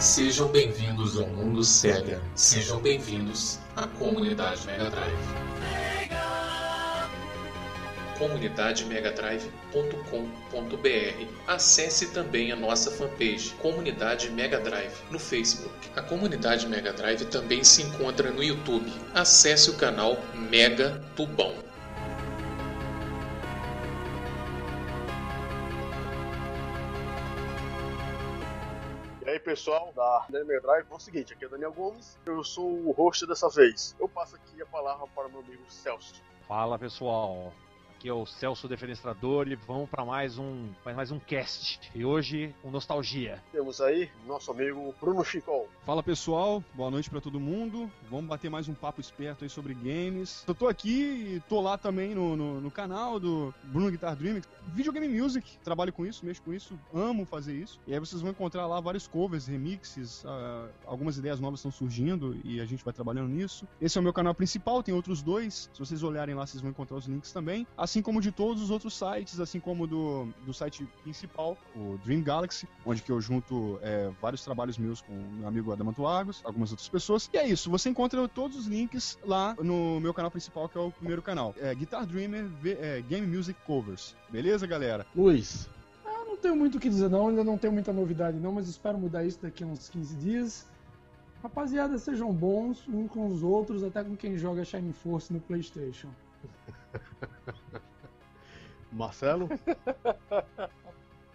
Sejam bem-vindos ao mundo Sega. Sejam bem-vindos à comunidade Mega Drive. comunidademegadrive.com.br. Acesse também a nossa fanpage Comunidade Mega Drive no Facebook. A comunidade Mega Drive também se encontra no YouTube. Acesse o canal Mega Tubão. Pessoal da Mega Drive, é o seguinte, aqui é o Daniel Gomes, eu sou o host dessa vez. Eu passo aqui a palavra para o meu amigo Celso. Fala pessoal, aqui é o Celso Defenestrador e vamos para mais um mais um cast. E hoje com nostalgia. Temos aí nosso amigo Bruno Chicol. Fala pessoal, boa noite para todo mundo. Vamos bater mais um papo esperto aí sobre games. Eu tô aqui e tô lá também no, no, no canal do Bruno Guitar Dream, Videogame Music. Trabalho com isso, mexo com isso, amo fazer isso. E aí vocês vão encontrar lá vários covers, remixes, uh, algumas ideias novas estão surgindo e a gente vai trabalhando nisso. Esse é o meu canal principal, tem outros dois. Se vocês olharem lá, vocês vão encontrar os links também assim como de todos os outros sites, assim como do, do site principal, o Dream Galaxy, onde que eu junto é, vários trabalhos meus com meu amigo Adamanto Lagos, algumas outras pessoas. E é isso, você encontra todos os links lá no meu canal principal, que é o primeiro canal. É Guitar Dreamer é, Game Music Covers. Beleza, galera? Luiz. Eu não tenho muito o que dizer não, ainda não tenho muita novidade não, mas espero mudar isso daqui a uns 15 dias. Rapaziada, sejam bons uns com os outros, até com quem joga Shining Force no Playstation. Marcelo?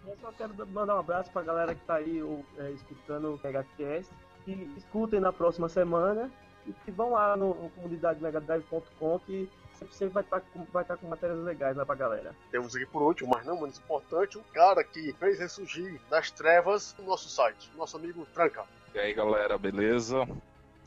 Eu só quero mandar um abraço pra galera que tá aí é, escutando o MegaCast. Que escutem na próxima semana e que vão lá no, no comunidademegadrive.com que sempre, sempre vai estar tá com, vai tá com matérias legais lá pra galera. Temos aqui por último, mas não menos importante, um cara que fez ressurgir das trevas o nosso site, nosso amigo Tranca. E aí galera, beleza?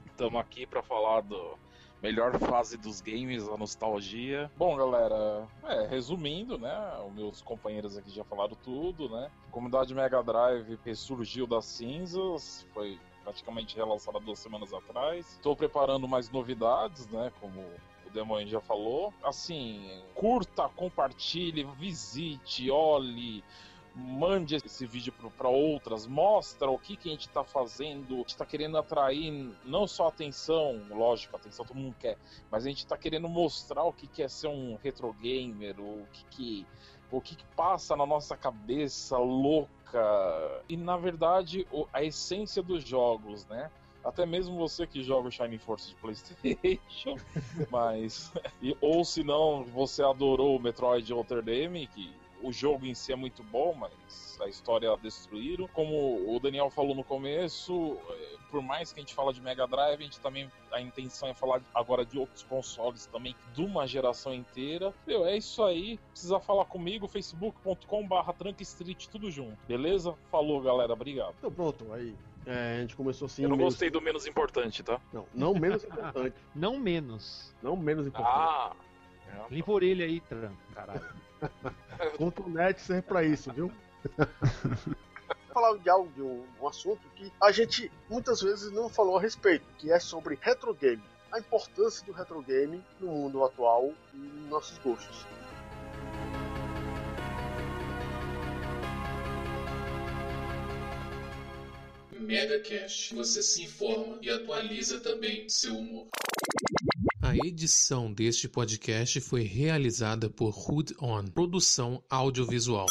Estamos aqui para falar do melhor fase dos games, a nostalgia. Bom, galera, é, resumindo, né? Os meus companheiros aqui já falaram tudo, né? A comunidade Mega Drive ressurgiu das cinzas, foi praticamente relançada duas semanas atrás. Estou preparando mais novidades, né? Como o Demon já falou. Assim, curta, compartilhe, visite, olhe mande esse vídeo para outras, mostra o que, que a gente está fazendo, a gente está querendo atrair não só atenção, lógico, atenção todo mundo quer, mas a gente está querendo mostrar o que, que é ser um retro gamer, o que, que o que, que passa na nossa cabeça louca e na verdade a essência dos jogos, né? até mesmo você que joga o Shining Force de PlayStation, mas e, ou se não você adorou o Metroid Outer Dame, que o jogo em si é muito bom, mas a história destruíram. Como o Daniel falou no começo, eh, por mais que a gente fala de Mega Drive, a gente também a intenção é falar agora de outros consoles também, de uma geração inteira. Meu, é isso aí. Precisa falar comigo, facebook.com/barra Street, tudo junto. Beleza? Falou, galera. Obrigado. Então pronto, aí. É, a gente começou assim. Eu não menos... gostei do menos importante, tá? Não, não menos importante. não menos. Não menos importante. Ah! Limpa a orelha aí, Tran, caralho. Contonete serve pra isso, viu? falar de algo, de um, um, assunto que a gente muitas vezes não falou a respeito, que é sobre retro game. A importância do retro game no mundo atual e nos nossos gostos. Mega Cash, você se informa e atualiza também seu humor. A edição deste podcast foi realizada por Hood On, produção audiovisual.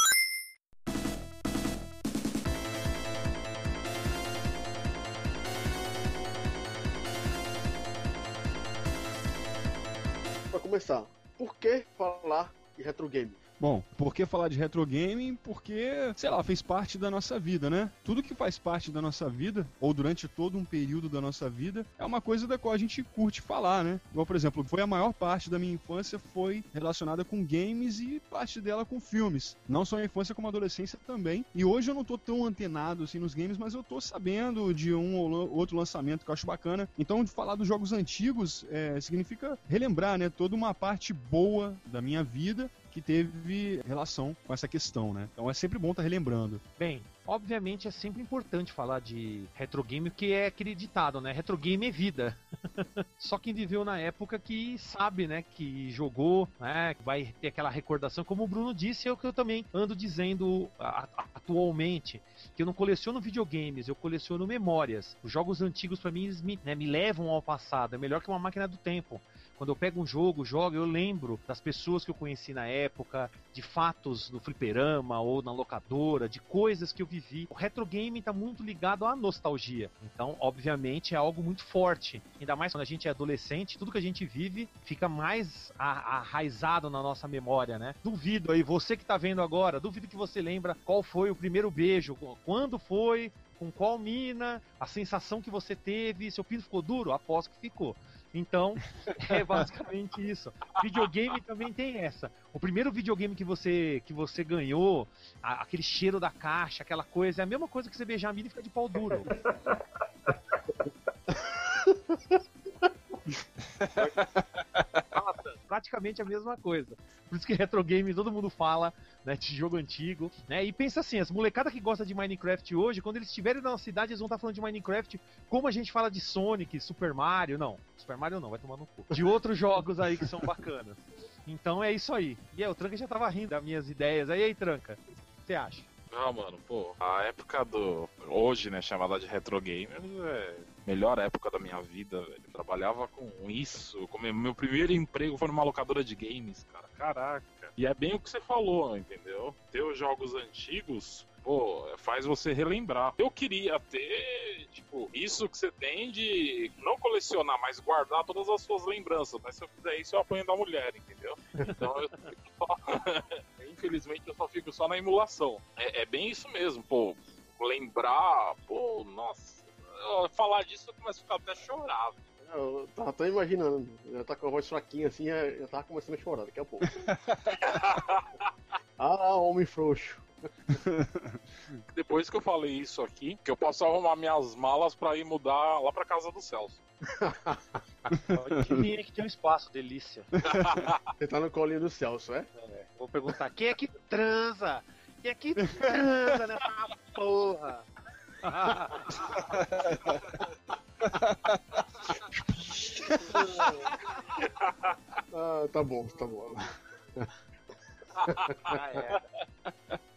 Para começar, por que falar de retro game? Bom, por que falar de retro gaming? Porque, sei lá, fez parte da nossa vida, né? Tudo que faz parte da nossa vida, ou durante todo um período da nossa vida, é uma coisa da qual a gente curte falar, né? Igual, por exemplo, foi a maior parte da minha infância foi relacionada com games e parte dela com filmes. Não só a infância como a adolescência também. E hoje eu não tô tão antenado assim nos games, mas eu tô sabendo de um ou outro lançamento que eu acho bacana. Então, de falar dos jogos antigos é, significa relembrar, né? Toda uma parte boa da minha vida que teve relação com essa questão, né? Então é sempre bom estar tá relembrando. Bem, obviamente é sempre importante falar de retro game, que é acreditado, né? Retro game é vida. Só quem viveu na época que sabe, né? Que jogou, né? Vai ter aquela recordação, como o Bruno disse, é o que eu também ando dizendo atualmente que eu não coleciono videogames, eu coleciono memórias. Os jogos antigos para mim me, né, me levam ao passado, é melhor que uma máquina do tempo. Quando eu pego um jogo, jogo, eu lembro das pessoas que eu conheci na época, de fatos no fliperama ou na locadora, de coisas que eu vivi. O retro game está muito ligado à nostalgia. Então, obviamente, é algo muito forte. Ainda mais quando a gente é adolescente, tudo que a gente vive fica mais arraizado na nossa memória, né? Duvido aí, você que está vendo agora, duvido que você lembra qual foi o primeiro beijo, quando foi, com qual mina, a sensação que você teve, seu pinto ficou duro? Aposto que ficou. Então, é basicamente isso. Videogame também tem essa. O primeiro videogame que você que você ganhou, a, aquele cheiro da caixa, aquela coisa, é a mesma coisa que você beijar a mina e ficar de pau duro. praticamente a mesma coisa. Por isso que retro game todo mundo fala, né, de jogo antigo, né? E pensa assim, as molecadas que gostam de Minecraft hoje, quando eles estiverem na cidade, eles vão estar falando de Minecraft como a gente fala de Sonic, Super Mario, não. Super Mario não, vai tomar no cu. De outros jogos aí que são bacanas. Então é isso aí. E aí, o Tranca já tava rindo das minhas ideias. Aí, aí, Tranca, o que você acha? Ah, mano, pô, a época do. Hoje, né, chamada de retro gamers, é melhor época da minha vida, velho. Trabalhava com isso. Como meu primeiro emprego foi numa locadora de games, cara. Caraca. E é bem o que você falou, entendeu? Ter os jogos antigos pô, faz você relembrar. Eu queria ter, tipo, isso que você tem de não colecionar, mas guardar todas as suas lembranças. Mas se eu fizer isso, eu apanho da mulher, entendeu? Então eu só... Infelizmente eu só fico só na emulação. É, é bem isso mesmo, pô. Lembrar, pô, nossa. Falar disso eu começo a ficar até chorar. Eu tava até imaginando, já tá com a voz fraquinha assim, já tava começando a chorar daqui a pouco. ah, homem frouxo. Depois que eu falei isso aqui, que eu posso arrumar minhas malas pra ir mudar lá pra casa do Celso. que que tem um espaço, delícia. Você tá no colinho do Celso, é? é? Vou perguntar, quem é que transa? Quem é que transa nessa porra? Ah, tá bom, tá bom.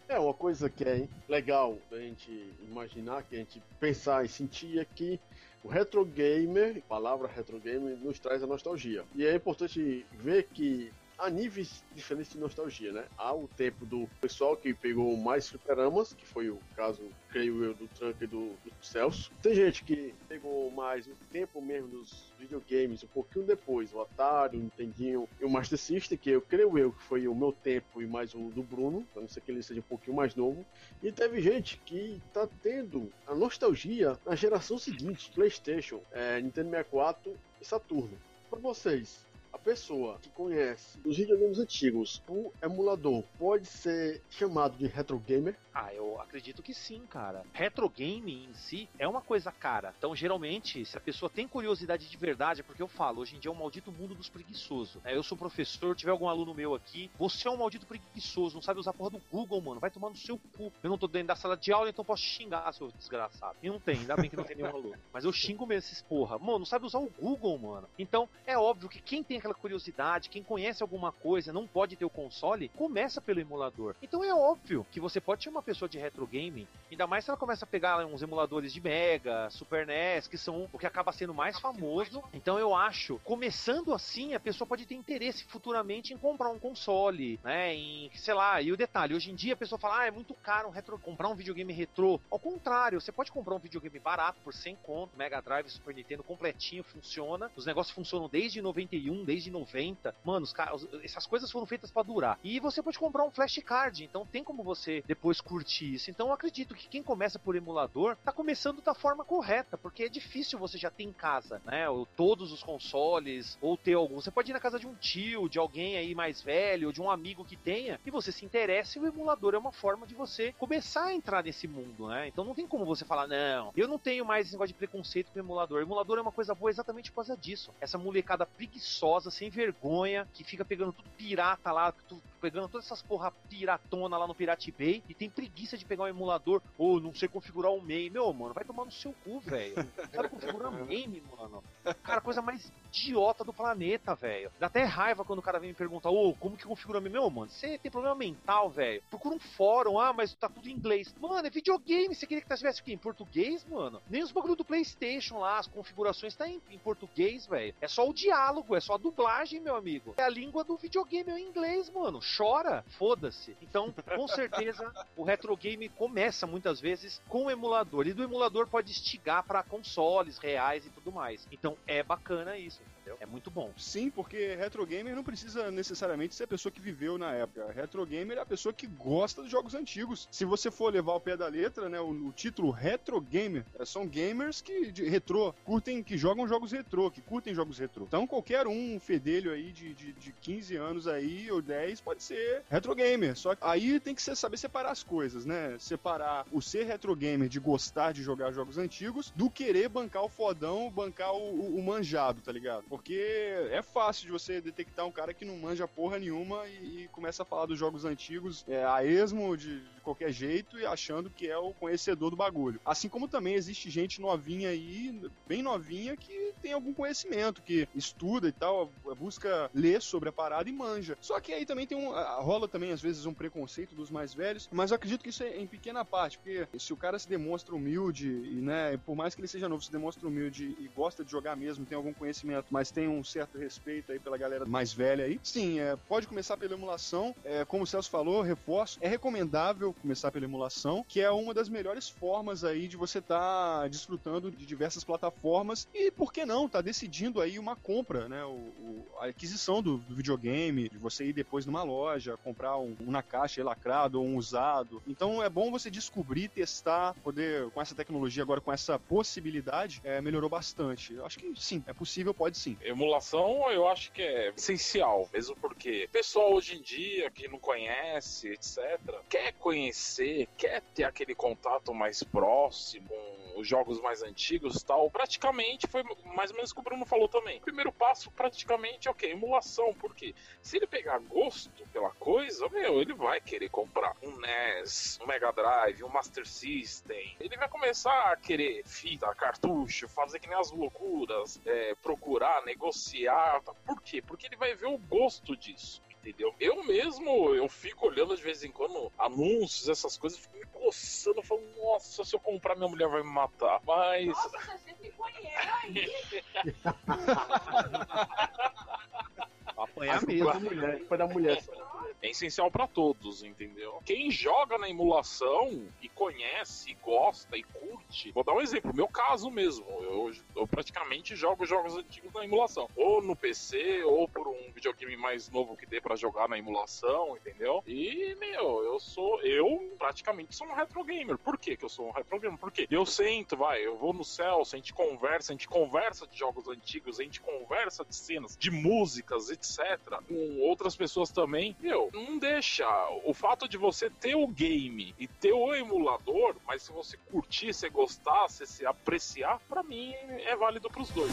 É uma coisa que é legal a gente imaginar, que a gente pensar e sentir é que o retro gamer, a palavra retro gamer, nos traz a nostalgia. E é importante ver que há níveis diferentes de nostalgia, né? Há o tempo do pessoal que pegou mais fliperamas, que foi o caso, creio eu, do Trunk e do, do Celso. Tem gente que pegou mais o tempo mesmo dos videogames, um pouquinho depois, o Atari, o Nintendinho e o Master System, que eu creio eu que foi o meu tempo e mais o do Bruno, a não ser que ele seja um pouquinho mais novo. E teve gente que tá tendo a nostalgia na geração seguinte, PlayStation, é, Nintendo 64 e Saturno. Para vocês, pessoa que conhece os videogames antigos por emulador pode ser chamado de retro gamer? Ah, eu acredito que sim, cara. Retro game em si é uma coisa cara. Então, geralmente, se a pessoa tem curiosidade de verdade, é porque eu falo, hoje em dia é um maldito mundo dos preguiçosos. É, eu sou professor, tiver algum aluno meu aqui, você é um maldito preguiçoso, não sabe usar a porra do Google, mano. Vai tomar no seu cu. Eu não tô dentro da sala de aula, então posso xingar, seu desgraçado. E não tem, ainda bem que não tem nenhum aluno. Mas eu xingo mesmo esses porra. Mano, não sabe usar o Google, mano. Então, é óbvio que quem tem aquela curiosidade, quem conhece alguma coisa, não pode ter o console, começa pelo emulador. Então é óbvio que você pode ser uma pessoa de retro gaming, ainda mais se ela começa a pegar uns emuladores de Mega, Super NES, que são o que acaba sendo mais famoso. Então eu acho, começando assim, a pessoa pode ter interesse futuramente em comprar um console, né? Em, sei lá, e o detalhe, hoje em dia a pessoa fala, ah, é muito caro um retro, comprar um videogame retrô. Ao contrário, você pode comprar um videogame barato por 100 conto, Mega Drive, Super Nintendo completinho, funciona. Os negócios funcionam desde 91, desde 90. Mano, os caras, essas coisas foram feitas para durar. E você pode comprar um flashcard, então tem como você depois curtir isso. Então eu acredito que quem começa por emulador tá começando da forma correta, porque é difícil você já ter em casa, né? Ou todos os consoles, ou ter algum. Você pode ir na casa de um tio, de alguém aí mais velho, de um amigo que tenha, e você se interessa e o emulador é uma forma de você começar a entrar nesse mundo, né? Então não tem como você falar, não, eu não tenho mais esse negócio de preconceito com o emulador. O emulador é uma coisa boa exatamente por causa disso. Essa molecada preguiçosa, sem vergonha, que fica pegando tudo pirata lá, tudo pegando todas essas porra piratona lá no Pirate Bay e tem preguiça de pegar um emulador ou não sei configurar um MAME. Meu, mano, vai tomar no seu cu, velho. Sabe configurar MAME, mano? Cara, coisa mais idiota do planeta, velho. Dá até raiva quando o cara vem me perguntar, ô, como que configura MAME? Meu, mano, você tem problema mental, velho. Procura um fórum, ah, mas tá tudo em inglês. Mano, é videogame, você queria que tivesse aqui em português, mano? Nem os bagulho do Playstation lá, as configurações tá em, em português, velho. É só o diálogo, é só a dublagem, meu amigo. É a língua do videogame em inglês, mano. Chora, foda-se. Então, com certeza, o retro game começa muitas vezes com o emulador. E do emulador pode estigar para consoles reais e tudo mais. Então, é bacana isso entendeu? É muito bom. Sim, porque retro gamer não precisa necessariamente ser a pessoa que viveu na época. Retro gamer é a pessoa que gosta dos jogos antigos. Se você for levar o pé da letra, né, o, o título retro gamer é, são gamers que de retrô, curtem, que jogam jogos retrô, que curtem jogos retrô. Então qualquer um fedelho aí de, de, de 15 anos aí ou 10 pode ser retro gamer. Só que aí tem que ser, saber separar as coisas, né? Separar o ser retro gamer de gostar de jogar jogos antigos do querer bancar o fodão, bancar o, o, o manjado, tá ligado? Porque é fácil de você detectar um cara que não manja porra nenhuma e, e começa a falar dos jogos antigos é, a esmo, de, de, qualquer jeito, e achando que é o conhecedor do bagulho. Assim como também existe gente novinha aí, bem novinha, que tem algum conhecimento, que estuda e tal, busca ler sobre a parada e manja. Só que aí também tem um. rola também, às vezes, um preconceito dos mais velhos, mas eu acredito que isso é em pequena parte, porque se o cara se demonstra humilde, e, né, por mais que ele seja novo, se demonstra humilde e gosta de jogar mesmo, tem algum conhecimento, mas tem um certo respeito aí pela galera mais velha aí. Sim, é, pode começar pela emulação. É, como o Celso falou, reforço, é recomendável começar pela emulação, que é uma das melhores formas aí de você estar tá desfrutando de diversas plataformas e, por que não, tá decidindo aí uma compra, né? O, o a aquisição do, do, videogame, de você ir depois numa loja, comprar um, um na caixa lacrado ou um usado. Então é bom você descobrir, testar, poder, com essa tecnologia agora, com essa possibilidade, é, melhorou bastante. Eu acho que sim, é possível, pode sim. Emulação eu acho que é essencial, mesmo porque o pessoal hoje em dia que não conhece, etc., quer conhecer, quer ter aquele contato mais próximo, os jogos mais antigos tal, praticamente foi mais ou menos o que o Bruno falou também. O primeiro passo, praticamente, é o que? Emulação, porque se ele pegar gosto pela coisa, meu, ele vai querer comprar um NES, um Mega Drive, um Master System. Ele vai começar a querer fita, cartucho, fazer que nem as loucuras, é, procurar, negociar. Por quê? Porque ele vai ver o gosto disso entendeu? Eu mesmo, eu fico olhando de vez em quando anúncios, essas coisas, fico me coçando, falo, nossa, se eu comprar minha mulher vai me matar. Mas. Nossa, você banheiro aí. Apanhar mesmo. Da mulher, foi da mulher. É essencial para todos, entendeu? Quem joga na emulação e conhece, gosta e curte. Vou dar um exemplo, meu caso mesmo. Eu, eu praticamente jogo jogos antigos na emulação. Ou no PC, ou por um videogame mais novo que dê para jogar na emulação, entendeu? E, meu, eu sou. Eu praticamente sou um retro gamer. Por que, que eu sou um retro gamer? Porque eu sento, vai, eu vou no Celso, a gente conversa, a gente conversa de jogos antigos, a gente conversa de cenas, de músicas, etc. Com outras pessoas também. Meu, não deixa. O fato de você ter o game e ter o emulador, mas se você curtir, se gostar, se, se apreciar, para mim é válido pros dois.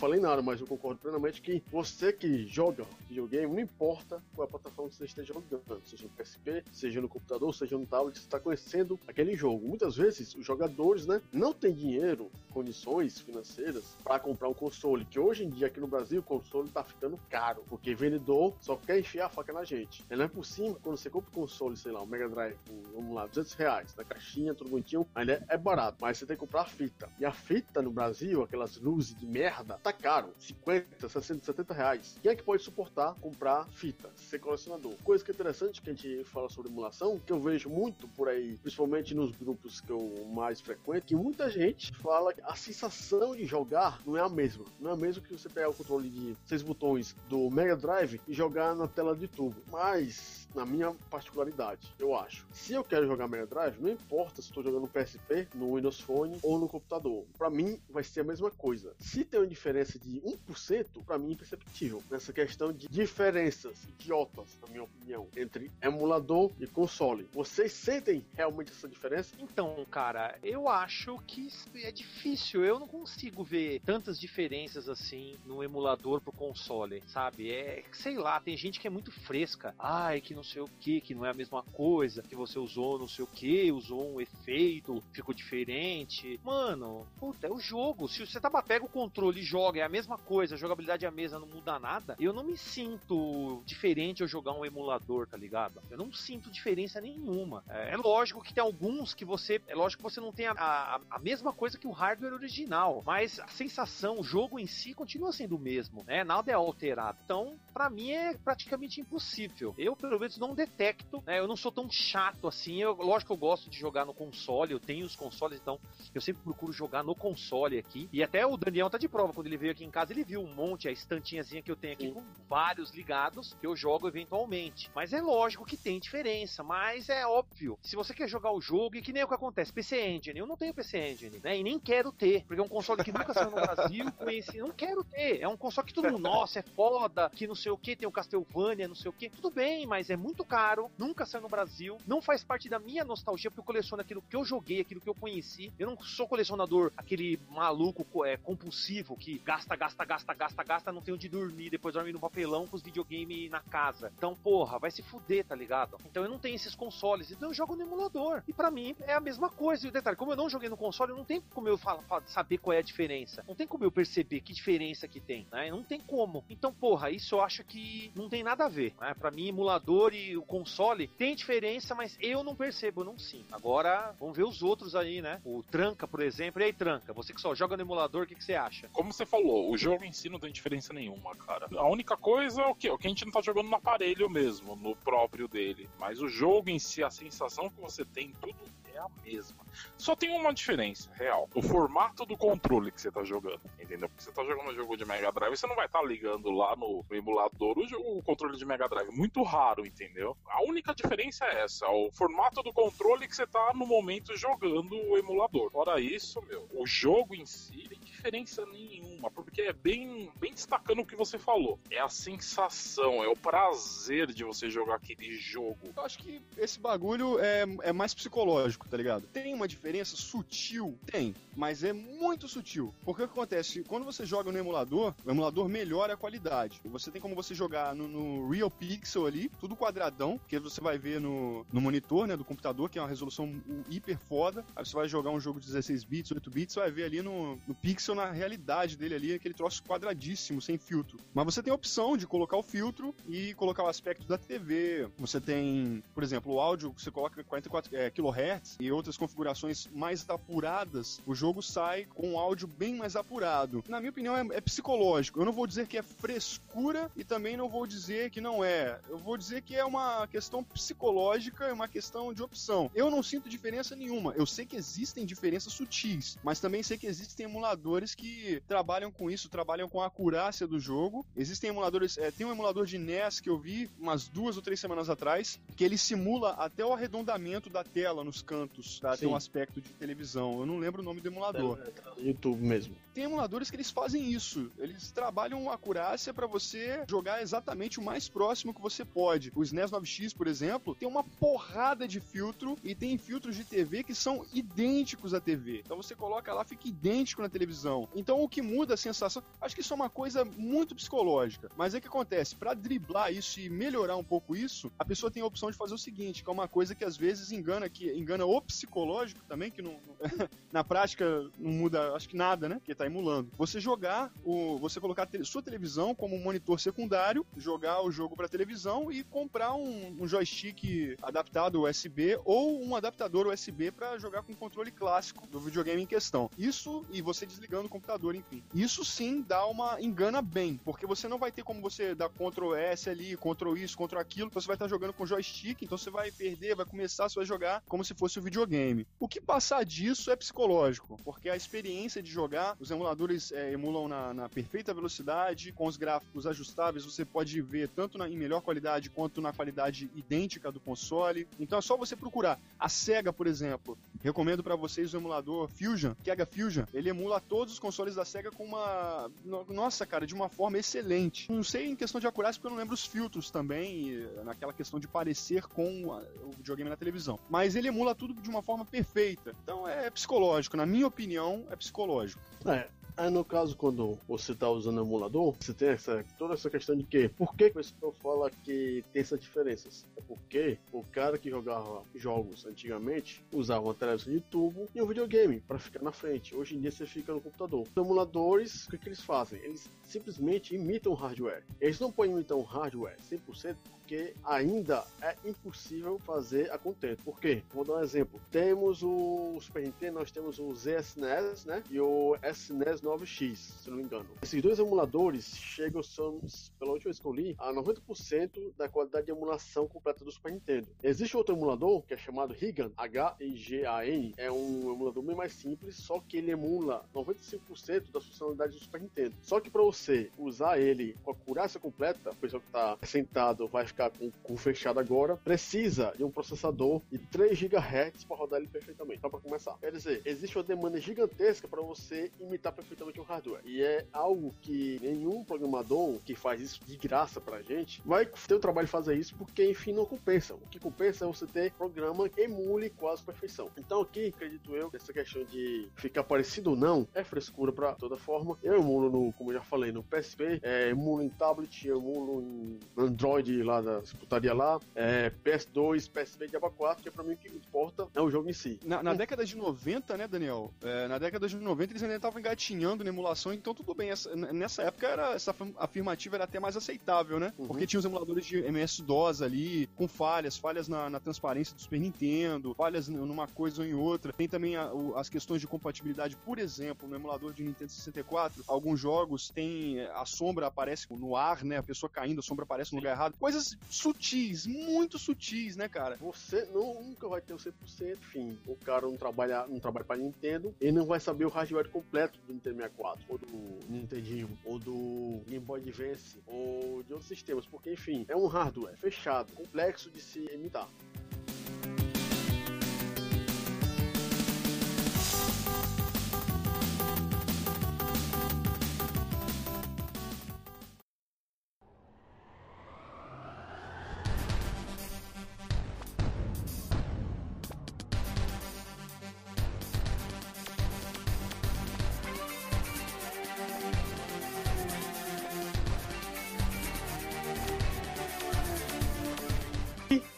Falei nada, mas eu concordo plenamente que você que joga videogame, não importa qual é a plataforma que você esteja jogando, seja no PSP, seja no computador, seja no tablet, você está conhecendo aquele jogo. Muitas vezes os jogadores, né, não têm dinheiro, condições financeiras para comprar um console, que hoje em dia aqui no Brasil o console está ficando caro, porque vendedor só quer enfiar a faca na gente. Ela é por cima, quando você compra um console, sei lá, um Mega Drive, um, vamos lá, 200 reais, na caixinha, tudo bonitinho, ainda é barato, mas você tem que comprar a fita. E a fita no Brasil, aquelas luzes de merda, usada, tá caro, 50, 60, 70 reais. Quem é que pode suportar comprar fita, ser colecionador? Coisa que é interessante que a gente fala sobre emulação, que eu vejo muito por aí, principalmente nos grupos que eu mais frequento, que muita gente fala que a sensação de jogar não é a mesma. Não é a mesma que você pegar o controle de seis botões do Mega Drive e jogar na tela de tubo. Mas na minha particularidade, eu acho. Se eu quero jogar Mega Drive, não importa se estou jogando no PSP, no Windows Phone ou no computador. Para mim, vai ser a mesma coisa. Se tem uma diferença de 1%, para mim é imperceptível. Nessa questão de diferenças idiotas, na minha opinião, entre emulador e console. Vocês sentem realmente essa diferença? Então, cara, eu acho que é difícil. Eu não consigo ver tantas diferenças assim no emulador pro console, sabe? É, sei lá, tem gente que é muito fresca. Ai, que não sei o que, que não é a mesma coisa, que você usou não sei o que, usou um efeito, ficou diferente. Mano, puta, é o jogo. Se você tava pega o controle e joga, é a mesma coisa, a jogabilidade é a mesma, não muda nada, eu não me sinto diferente ao jogar um emulador, tá ligado? Eu não sinto diferença nenhuma. É, é lógico que tem alguns que você. É lógico que você não tem a, a, a mesma coisa que o hardware original, mas a sensação, o jogo em si continua sendo o mesmo, né? Nada é alterado. Então, para mim é praticamente impossível. Eu, pelo menos, não detecto, né? Eu não sou tão chato assim. Eu, lógico que eu gosto de jogar no console, eu tenho os consoles, então eu sempre procuro jogar no console aqui. E até o Daniel tá de prova, quando ele veio aqui em casa, ele viu um monte, a estantinhazinha que eu tenho aqui Sim. com vários ligados, que eu jogo eventualmente. Mas é lógico que tem diferença, mas é óbvio. Se você quer jogar o jogo, e que nem o que acontece, PC Engine, eu não tenho PC Engine, né? E nem quero ter, porque é um console que nunca saiu no Brasil, conheci, não quero ter. É um console que todo mundo, nossa, é foda, que não sei o que, tem o Castlevania, não sei o que. Tudo bem, mas é muito caro, nunca saiu no Brasil, não faz parte da minha nostalgia, porque eu coleciono aquilo que eu joguei, aquilo que eu conheci. Eu não sou colecionador, aquele maluco é, compulsivo que gasta, gasta, gasta, gasta, gasta, não tem onde dormir, depois dorme no papelão com os videogames na casa. Então, porra, vai se fuder, tá ligado? Então eu não tenho esses consoles, então eu jogo no emulador. E para mim é a mesma coisa. E o detalhe, como eu não joguei no console, não tem como eu falar, saber qual é a diferença. Não tem como eu perceber que diferença que tem, né? Não tem como. Então, porra, isso eu acho que não tem nada a ver. Né? Para mim, emulador e o console tem diferença, mas eu não percebo, não sim. Agora, vamos ver os outros aí, né? O Tranca, por exemplo. E aí, Tranca, você que só joga no emulador, o que, que você acha? Como você falou, o jogo em si não tem diferença nenhuma, cara. A única coisa é o que? O que a gente não tá jogando no aparelho mesmo, no próprio dele. Mas o jogo em si, a sensação que você tem, tudo é a mesma. Só tem uma diferença real: o formato do controle que você tá jogando. Entendeu? Porque você tá jogando um jogo de Mega Drive, você não vai estar tá ligando lá no, emulador o, o, controle de Mega Drive. Muito raro, entendeu? A única diferença é essa: o formato do controle que você tá no momento jogando o emulador. Fora isso, meu, o jogo em si tem diferença nenhuma, porque é bem, bem destacando o que você falou. É a sensação, é o prazer de você jogar aquele jogo. Eu acho que esse bagulho é, é mais psicológico, tá ligado? Tem uma diferença sutil? Tem, mas é muito sutil. Porque o que acontece? Quando você joga no emulador, o emulador melhora a qualidade. Você tem como você jogar no, no Real Pixel ali, tudo quadradão, que você vai ver no, no monitor, né, do computador, que é uma resolução hiper foda. Aí você vai jogar um jogo de 16 bits, 8 bits, você vai ver ali no, no pixel, na realidade dele ali, aquele troço quadradíssimo, sem filtro. Mas você tem a opção de colocar o filtro e colocar o aspecto da TV. Você tem, por exemplo, o áudio, você coloca 44 é, kHz e outras configurações mais apuradas, o jogo sai com um áudio bem mais apurado. Na minha opinião, é, é psicológico. Eu não vou dizer que é frescura e também não vou dizer que não é. Eu vou dizer que é uma questão psicológica, é uma questão de opção. Eu não sinto diferença nenhuma. Eu sei que existem diferenças sutis, mas também sei que existem emuladores que trabalham com isso, trabalham com a acurácia do jogo. Existem emuladores, é, tem um emulador de NES que eu vi umas duas ou três semanas atrás, que ele simula até o arredondamento da tela nos cantos, pra ter um aspecto de televisão. Eu não lembro o nome do emulador. É, é, YouTube mesmo. Tem emuladores que eles fazem isso. Eles trabalham a acurácia para você jogar exatamente o mais próximo que você pode. O SNES 9X, por exemplo, tem uma porrada de filtro e tem filtros de TV que são idênticos à TV. Então você coloca lá, fica idêntico na televisão. Então o que muda a sensação, acho que isso é uma coisa muito psicológica. Mas é que acontece, para driblar isso e melhorar um pouco isso, a pessoa tem a opção de fazer o seguinte, que é uma coisa que às vezes engana que engana o psicológico também, que não, na prática não muda, acho que nada, né? Que tá emulando. Você jogar o você colocar sua televisão como um monitor secundário, jogar o jogo para televisão e comprar um, um joystick adaptado USB ou um adaptador USB para jogar com controle clássico do videogame em questão. Isso e você desligando no computador, enfim. Isso sim dá uma engana bem, porque você não vai ter como você dar Ctrl S ali, Ctrl isso, Ctrl aquilo, você vai estar jogando com joystick, então você vai perder, vai começar, você vai jogar como se fosse o um videogame. O que passar disso é psicológico, porque a experiência de jogar, os emuladores é, emulam na, na, perfeita velocidade, com os gráficos ajustáveis, você pode ver tanto na, em melhor qualidade quanto na qualidade idêntica do console. Então é só você procurar. A SEGA, por exemplo, recomendo para vocês o emulador Fusion, Kega Fusion. Ele emula todos os consoles da SEGA com uma. Nossa, cara, de uma forma excelente. Não sei em questão de acurácia, porque eu não lembro os filtros também, naquela questão de parecer com o videogame na televisão. Mas ele emula tudo de uma forma perfeita. Então é psicológico, na minha opinião, é psicológico. É, Aí no caso, quando você está usando emulador, você tem essa, toda essa questão de que por que o pessoal fala que tem essas diferenças? É porque o cara que jogava jogos antigamente usava uma televisão de tubo e um videogame para ficar na frente. Hoje em dia você fica no computador. Os emuladores, o que, que eles fazem? Eles simplesmente imitam o hardware. Eles não podem imitar um hardware 100% porque ainda é impossível fazer a contento. Por quê? Vou dar um exemplo. Temos o Super Nintendo, nós temos o ZSNES, né? E o SNES 9X, se não me engano. Esses dois emuladores chegam, são, pela última que li, a 90% da qualidade de emulação completa do Super Nintendo. Existe outro emulador que é chamado Higan, H-I-G-A-N. É um emulador bem mais simples, só que ele emula 95% das funcionalidades do Super Nintendo. Só que para você usar ele com a curaça completa, a pessoa que está sentado vai ficar ficar com o cu fechado agora, precisa de um processador de 3 GHz para rodar ele perfeitamente. Só para começar. Quer dizer, existe uma demanda gigantesca para você imitar perfeitamente o hardware. E é algo que nenhum programador que faz isso de graça pra gente vai ter o trabalho de fazer isso porque, enfim, não compensa. O que compensa é você ter programa que emule quase perfeição. Então, aqui, acredito eu, essa questão de ficar parecido ou não é frescura para toda forma. Eu emulo no, como eu já falei, no PSP, é, emulo em tablet, emulo em Android lá da da disputaria lá, é, PS2, PSP e Diaba 4, que é pra mim o que importa é o jogo em si. Na, na década de 90, né, Daniel? É, na década de 90 eles ainda estavam engatinhando na emulação, então tudo bem. Essa, nessa época era, essa afirmativa era até mais aceitável, né? Uhum. Porque tinha os emuladores de MS-DOS ali, com falhas, falhas na, na, transparência do Super Nintendo, falhas numa coisa ou em outra. Tem também a, o, as questões de compatibilidade, por exemplo, no emulador de Nintendo 64, alguns jogos tem a sombra aparece no ar, né? A pessoa caindo, a sombra aparece no lugar errado. Coisas sutis, muito sutis, né, cara? Você nunca vai ter o 100%, enfim. O cara não trabalha, não trabalha pra Nintendo e não vai saber o hardware completo do Nintendo 64, ou do Nintendinho, ou do Game Boy Advance, ou de outros sistemas, porque, enfim, é um hardware fechado, complexo de se imitar.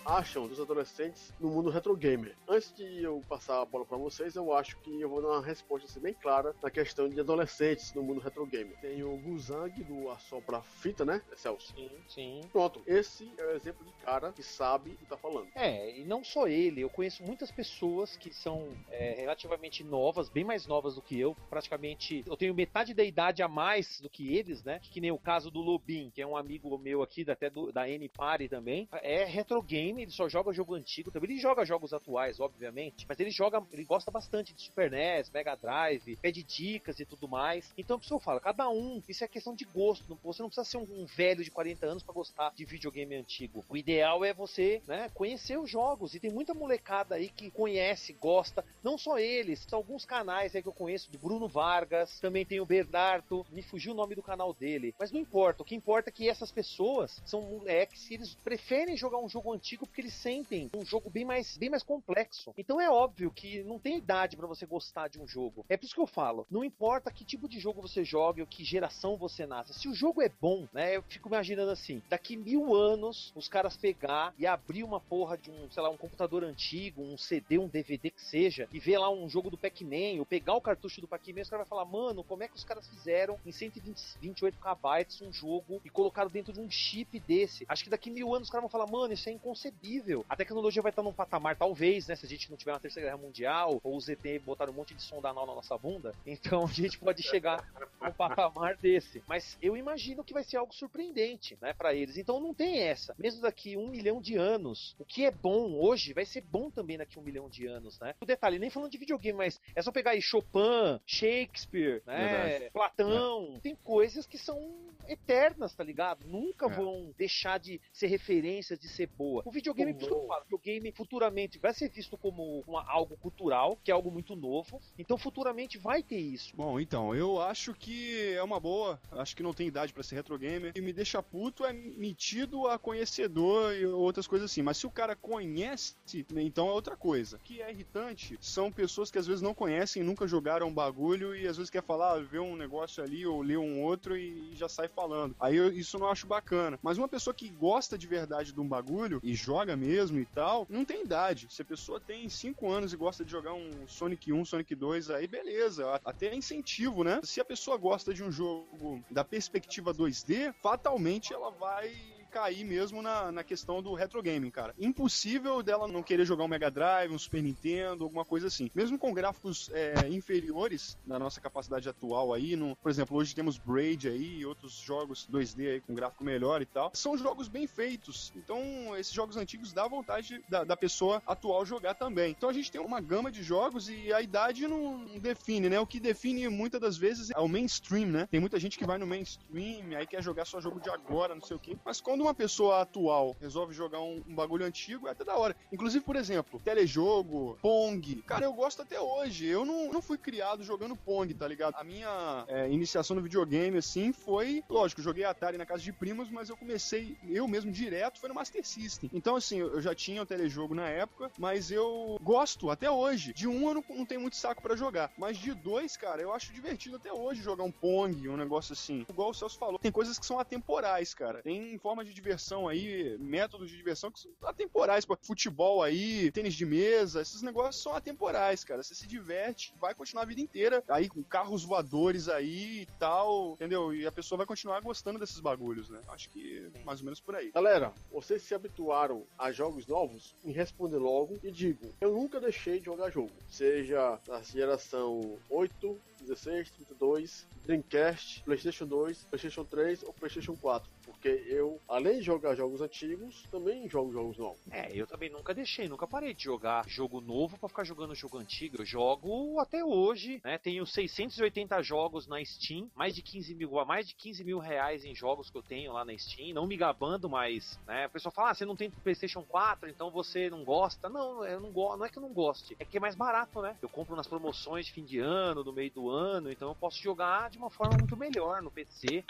Acham dos adolescentes no mundo retro gamer. Antes de eu passar a bola para vocês, eu acho que eu vou dar uma resposta assim, bem clara na questão de adolescentes no mundo retro gamer. Tem o Guzang do Assopra Fita, né, Celso? Sim, sim. Pronto, esse é o exemplo de cara que sabe que tá falando. É, e não só ele, eu conheço muitas pessoas que são é, relativamente novas, bem mais novas do que eu, praticamente, eu tenho metade da idade a mais do que eles, né, que nem o caso do Lobin, que é um amigo meu aqui, até do, da N-Party também, é retro ele só joga jogo antigo também. Ele joga jogos atuais, obviamente, mas ele joga, ele gosta bastante de Super NES, Mega Drive, pede dicas e tudo mais. Então, por isso eu falo, cada um, isso é questão de gosto. Você não precisa ser um, um velho de 40 anos para gostar de videogame antigo. O ideal é você, né, conhecer os jogos. E tem muita molecada aí que conhece, gosta. Não só eles, são alguns canais aí que eu conheço, do Bruno Vargas, também tem o Bernardo, me fugiu o nome do canal dele. Mas não importa, o que importa é que essas pessoas são moleques e eles preferem jogar um jogo antigo porque eles sentem um jogo bem mais, bem mais complexo. Então é óbvio que não tem idade para você gostar de um jogo. É por isso que eu falo, não importa que tipo de jogo você jogue ou que geração você nasce. Se o jogo é bom, né? Eu fico imaginando assim, daqui mil anos os caras pegar e abrir uma porra de um, sei lá, um computador antigo, um CD, um DVD que seja, e ver lá um jogo do Pac-Man, ou pegar o cartucho do Pac-Man, os caras vão falar, mano, como é que os caras fizeram em 128 KB um jogo e colocaram dentro de um chip desse? Acho que daqui mil anos os caras vão falar, mano, isso é inconcebível inconcebível. A tecnologia vai estar num patamar, talvez, né? Se a gente não tiver na Terceira Guerra Mundial, ou os ET botaram um monte de sonda anal na nossa bunda, então a gente pode chegar num patamar desse. Mas eu imagino que vai ser algo surpreendente, né, para eles. Então não tem essa. Mesmo daqui um milhão de anos, o que é bom hoje vai ser bom também daqui um milhão de anos, né? O detalhe, nem falando de videogame, mas é só pegar aí Chopin, Shakespeare, né? Verdade. Platão. É. Tem coisas que são eternas, tá ligado? Nunca é. vão deixar de ser referências, de ser boa. O videogame, eu falo, o videogame futuramente vai ser visto como uma, algo cultural, que é algo muito novo. Então futuramente vai ter isso. Bom, então, eu acho que é uma boa. Acho que não tem idade para ser retro gamer. E me deixa puto é metido a conhecedor e outras coisas assim. Mas se o cara conhece, então é outra coisa. O que é irritante são pessoas que às vezes não conhecem, nunca jogaram um bagulho e às vezes quer falar, ver um negócio ali ou ler um outro e já sai falando. Aí eu, isso não acho bacana. Mas uma pessoa que gosta de verdade de um bagulho e joga mesmo e tal, não tem idade. Se a pessoa tem 5 anos e gosta de jogar um Sonic 1, Sonic 2, aí beleza. Até é incentivo, né? Se a pessoa gosta de um jogo da perspectiva 2D, fatalmente ela vai cair mesmo na, na questão do retro gaming, cara. Impossível dela não querer jogar um Mega Drive, um Super Nintendo, alguma coisa assim. Mesmo com gráficos é, inferiores na nossa capacidade atual aí, no, por exemplo, hoje temos Braid aí e outros jogos 2D aí com gráfico melhor e tal. São jogos bem feitos. Então, esses jogos antigos dá vontade da, da pessoa atual jogar também. Então a gente tem uma gama de jogos e a idade não define, né? O que define muitas das vezes é o mainstream, né? Tem muita gente que vai no mainstream, aí quer jogar só jogo de agora, não sei o quê. Mas quando quando uma pessoa atual resolve jogar um, um, bagulho antigo, é até da hora. Inclusive, por exemplo, telejogo, Pong. Cara, eu gosto até hoje. Eu não, não fui criado jogando Pong, tá ligado? A minha é, iniciação no videogame, assim, foi. Lógico, joguei Atari na casa de primos, mas eu comecei eu mesmo direto, foi no Master System. Então, assim, eu já tinha o telejogo na época, mas eu gosto até hoje. De um eu não, não tenho muito saco para jogar. Mas de dois, cara, eu acho divertido até hoje jogar um Pong, um negócio assim. Igual o Celso falou, tem coisas que são atemporais, cara. Tem forma de de diversão aí, métodos de diversão que são atemporais, pô. Futebol aí, tênis de mesa, esses negócios são atemporais, cara. Você se diverte, vai continuar a vida inteira aí com carros voadores aí e tal, entendeu? E a pessoa vai continuar gostando desses bagulhos, né? Acho que mais ou menos por aí. Galera, vocês se habituaram a jogos novos? Me responde logo e digo, eu nunca deixei de jogar jogo, seja da geração 8, 16, 32, Dreamcast, PlayStation 2, PlayStation 3 ou PlayStation 4. Porque eu, além de jogar jogos antigos, também jogo jogos novos. É, eu também nunca deixei, nunca parei de jogar jogo novo para ficar jogando jogo antigo. Eu jogo até hoje, né? Tenho 680 jogos na Steam, mais de 15 mil, mais de 15 mil reais em jogos que eu tenho lá na Steam. Não me gabando, mas, né? A pessoa fala, ah, você não tem PlayStation 4, então você não gosta. Não, eu não gosto, não é que eu não goste, é que é mais barato, né? Eu compro nas promoções de fim de ano, no meio do ano, então eu posso jogar de uma forma muito melhor no PC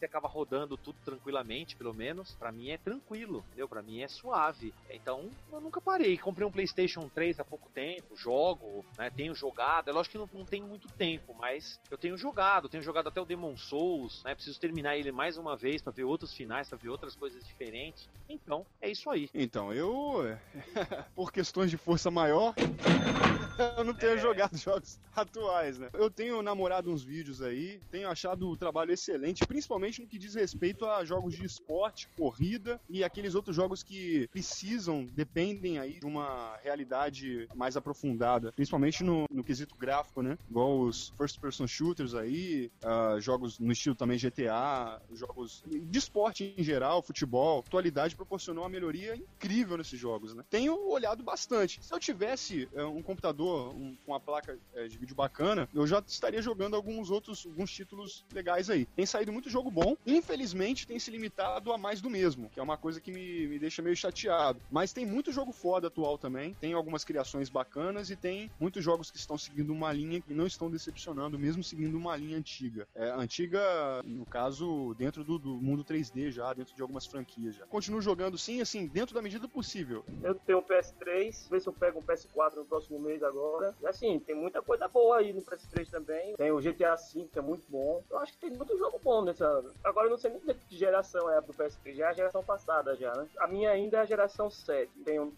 você acaba rodando tudo tranquilamente, pelo menos. Para mim é tranquilo, entendeu? Para mim é suave. Então, eu nunca parei. Comprei um PlayStation 3 há pouco tempo, jogo, né? Tenho jogado. É lógico que não, não tenho muito tempo, mas eu tenho jogado. Tenho jogado até o Demon Souls, né? Preciso terminar ele mais uma vez para ver outros finais, para ver outras coisas diferentes. Então, é isso aí. Então, eu, por questões de força maior, eu não tenho é. jogado jogos atuais, né? Eu tenho namorado uns vídeos aí, tenho achado o trabalho excelente, principalmente principalmente no que diz respeito a jogos de esporte, corrida e aqueles outros jogos que precisam, dependem aí de uma realidade mais aprofundada, principalmente no, no quesito gráfico, né? Igual os first person shooters aí, uh, jogos no estilo também GTA, jogos de esporte em geral, futebol. A atualidade proporcionou uma melhoria incrível nesses jogos, né? Tenho olhado bastante. Se eu tivesse uh, um computador um, com uma placa uh, de vídeo bacana, eu já estaria jogando alguns outros, alguns títulos legais aí. Tem saído muito jogo bom bom. Infelizmente, tem se limitado a mais do mesmo, que é uma coisa que me, me deixa meio chateado. Mas tem muito jogo foda atual também, tem algumas criações bacanas e tem muitos jogos que estão seguindo uma linha que não estão decepcionando, mesmo seguindo uma linha antiga. É, antiga, no caso, dentro do, do mundo 3D já, dentro de algumas franquias já. Continuo jogando sim, assim, dentro da medida possível. Eu tenho um PS3, ver se eu pego um PS4 no próximo mês agora. E assim, tem muita coisa boa aí no PS3 também. Tem o GTA V, que é muito bom. Eu acho que tem muito jogo bom nessa. Agora eu não sei nem que geração é a do PSP, já é a geração passada já, né? A minha ainda é a geração 7. Tem um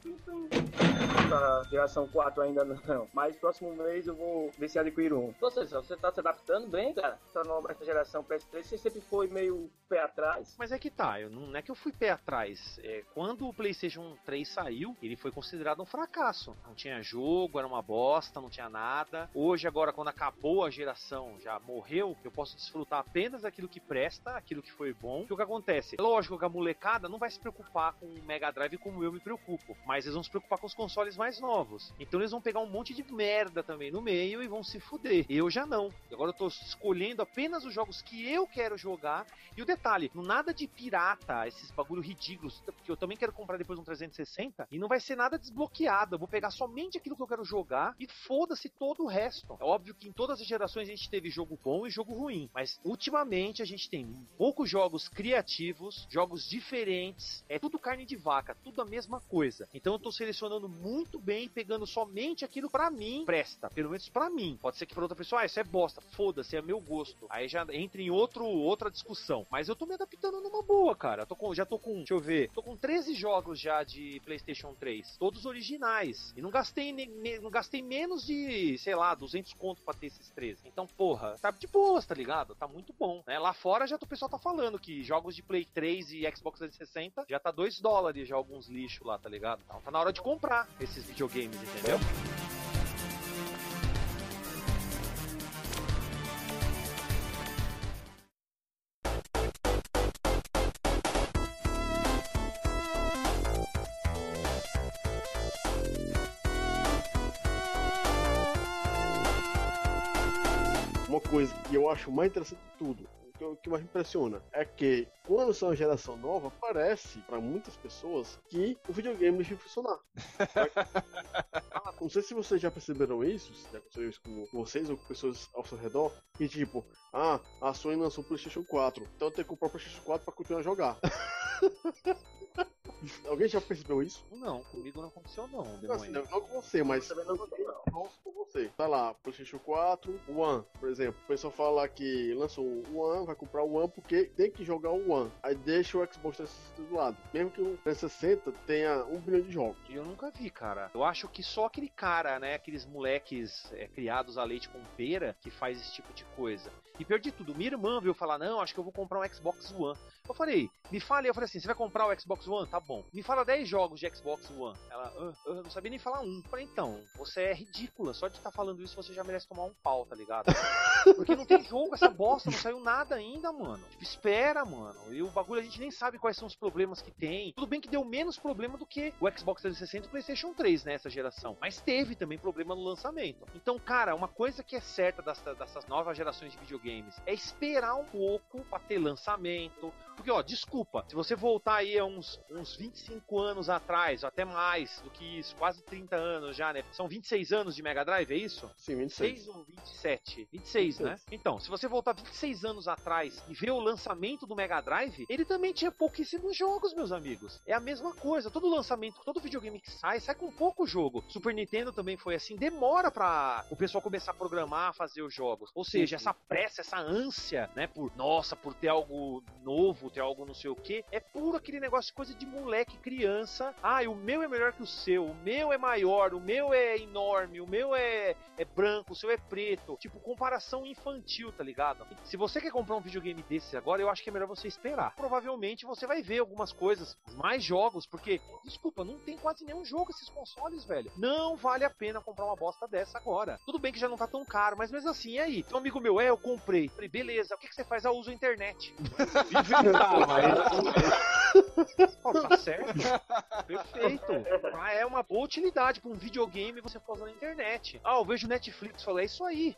a geração 4 ainda não. Mas próximo mês eu vou ver se adquiro um. Você, você tá se adaptando bem, cara? Essa nova essa geração PS3, você sempre foi meio pé atrás. Mas é que tá, eu não, não é que eu fui pé atrás. É, quando o PlayStation 3 saiu, ele foi considerado um fracasso. Não tinha jogo, era uma bosta, não tinha nada. Hoje, agora, quando acabou a geração, já morreu, eu posso desfrutar apenas daquilo que presta, aquilo que foi bom. E o que acontece? Lógico que a molecada não vai se preocupar com o Mega Drive como eu me preocupo, mas eles vão se preocupar com os consoles mais novos. Então eles vão pegar um monte de merda também no meio e vão se fuder. Eu já não. Agora eu tô escolhendo apenas os jogos que eu quero jogar. E o detalhe, nada de pirata, esses bagulho ridículos, porque eu também quero comprar depois um 360 e não vai ser nada desbloqueado. Eu vou pegar somente aquilo que eu quero jogar e foda-se todo o resto. É óbvio que em todas as gerações a gente teve jogo bom e jogo ruim, mas ultimamente a gente tem poucos jogos criativos, jogos diferentes, é tudo carne de vaca, tudo a mesma coisa. Então eu tô selecionando muito bem, pegando somente aquilo para mim presta, pelo menos para mim. Pode ser que para outra pessoa, ah, isso é bosta, foda-se, é meu gosto. Aí já entra em outro outra discussão. Mas eu tô me adaptando numa boa, cara. Tô com, já tô com, deixa eu ver, tô com 13 jogos já de PlayStation 3, todos originais. E não gastei ne, não gastei menos de, sei lá, 200 conto para ter esses 13. Então, porra, tá de boas, tá ligado? Tá muito bom, né? Lá fora já o pessoal tá falando que jogos de Play 3 e Xbox 360 já tá 2 dólares já alguns lixos lá, tá ligado? Então tá na hora de comprar esses videogames, entendeu? Coisa que eu acho mais interessante de tudo, o que mais me impressiona é que quando são uma geração nova, parece para muitas pessoas que o videogame deixa de funcionar. ah, não sei se vocês já perceberam isso, se já aconteceu isso com vocês ou com pessoas ao seu redor, que tipo, ah, a Sony lançou o PlayStation 4, então eu tenho que comprar o PlayStation 4 para continuar a jogar. Alguém já percebeu isso? Não, comigo não aconteceu não, não, assim, não, não com você, mas também não gostei, não. com você. Tá lá, PlayStation 4, One, por exemplo. O pessoal fala que lançou o One, vai comprar o One porque tem que jogar o One. Aí deixa o Xbox 360 do lado. Mesmo que o 360 tenha um bilhão de jogos. Eu nunca vi, cara. Eu acho que só aquele cara, né, aqueles moleques é, criados a leite com pera que faz esse tipo de coisa. E pior de tudo, minha irmã veio falar: Não, acho que eu vou comprar um Xbox One. Eu falei: Me fale, eu falei assim: Você vai comprar o Xbox One? Tá bom. Me fala 10 jogos de Xbox One. Ela, ah, eu não sabia nem falar um. Eu falei: Então, você é ridícula. Só de estar tá falando isso você já merece tomar um pau, tá ligado? Porque não tem jogo essa bosta, não saiu nada ainda, mano. Tipo, espera, mano. E o bagulho a gente nem sabe quais são os problemas que tem. Tudo bem que deu menos problema do que o Xbox 360 e o PlayStation 3 nessa geração. Mas teve também problema no lançamento. Então, cara, uma coisa que é certa dessa, dessas novas gerações de videogames é esperar um pouco pra ter lançamento. Porque, ó, desculpa, se você voltar aí a uns, uns 25 anos atrás, ou até mais do que isso, quase 30 anos já, né? São 26 anos de Mega Drive, é isso? Sim, 26. 6 ou 27? 26, 26. né? Então, se você voltar 26 anos atrás e ver o lançamento do Mega Drive, ele também tinha pouquíssimos jogos, meus amigos. É a mesma coisa, todo lançamento, todo videogame que sai, sai com pouco jogo. Super Nintendo também foi assim, demora pra o pessoal começar a programar, fazer os jogos. Ou seja, essa pressa, essa ânsia, né, por, nossa, por ter algo novo, ter algo não sei o que, é puro aquele negócio, coisa de moleque, criança. Ah, o meu é melhor que o seu, o meu é maior, o meu é enorme, o meu é, é branco, o seu é preto. Tipo, comparação infantil, tá ligado? Se você quer comprar um videogame desse agora, eu acho que é melhor você esperar. Provavelmente você vai ver algumas coisas, mais jogos, porque, desculpa, não tem quase nenhum jogo esses consoles, velho. Não vale a pena comprar uma bosta dessa agora. Tudo bem que já não tá tão caro, mas mesmo assim, e aí? Tem um amigo meu, é, eu comprei. Falei, beleza, o que, que você faz? Eu uso a internet. Ah, mas... Pô, tá certo. Perfeito. Ah, é uma boa utilidade para um videogame você ficar usando a internet. Ah, eu vejo Netflix, falei, é isso aí.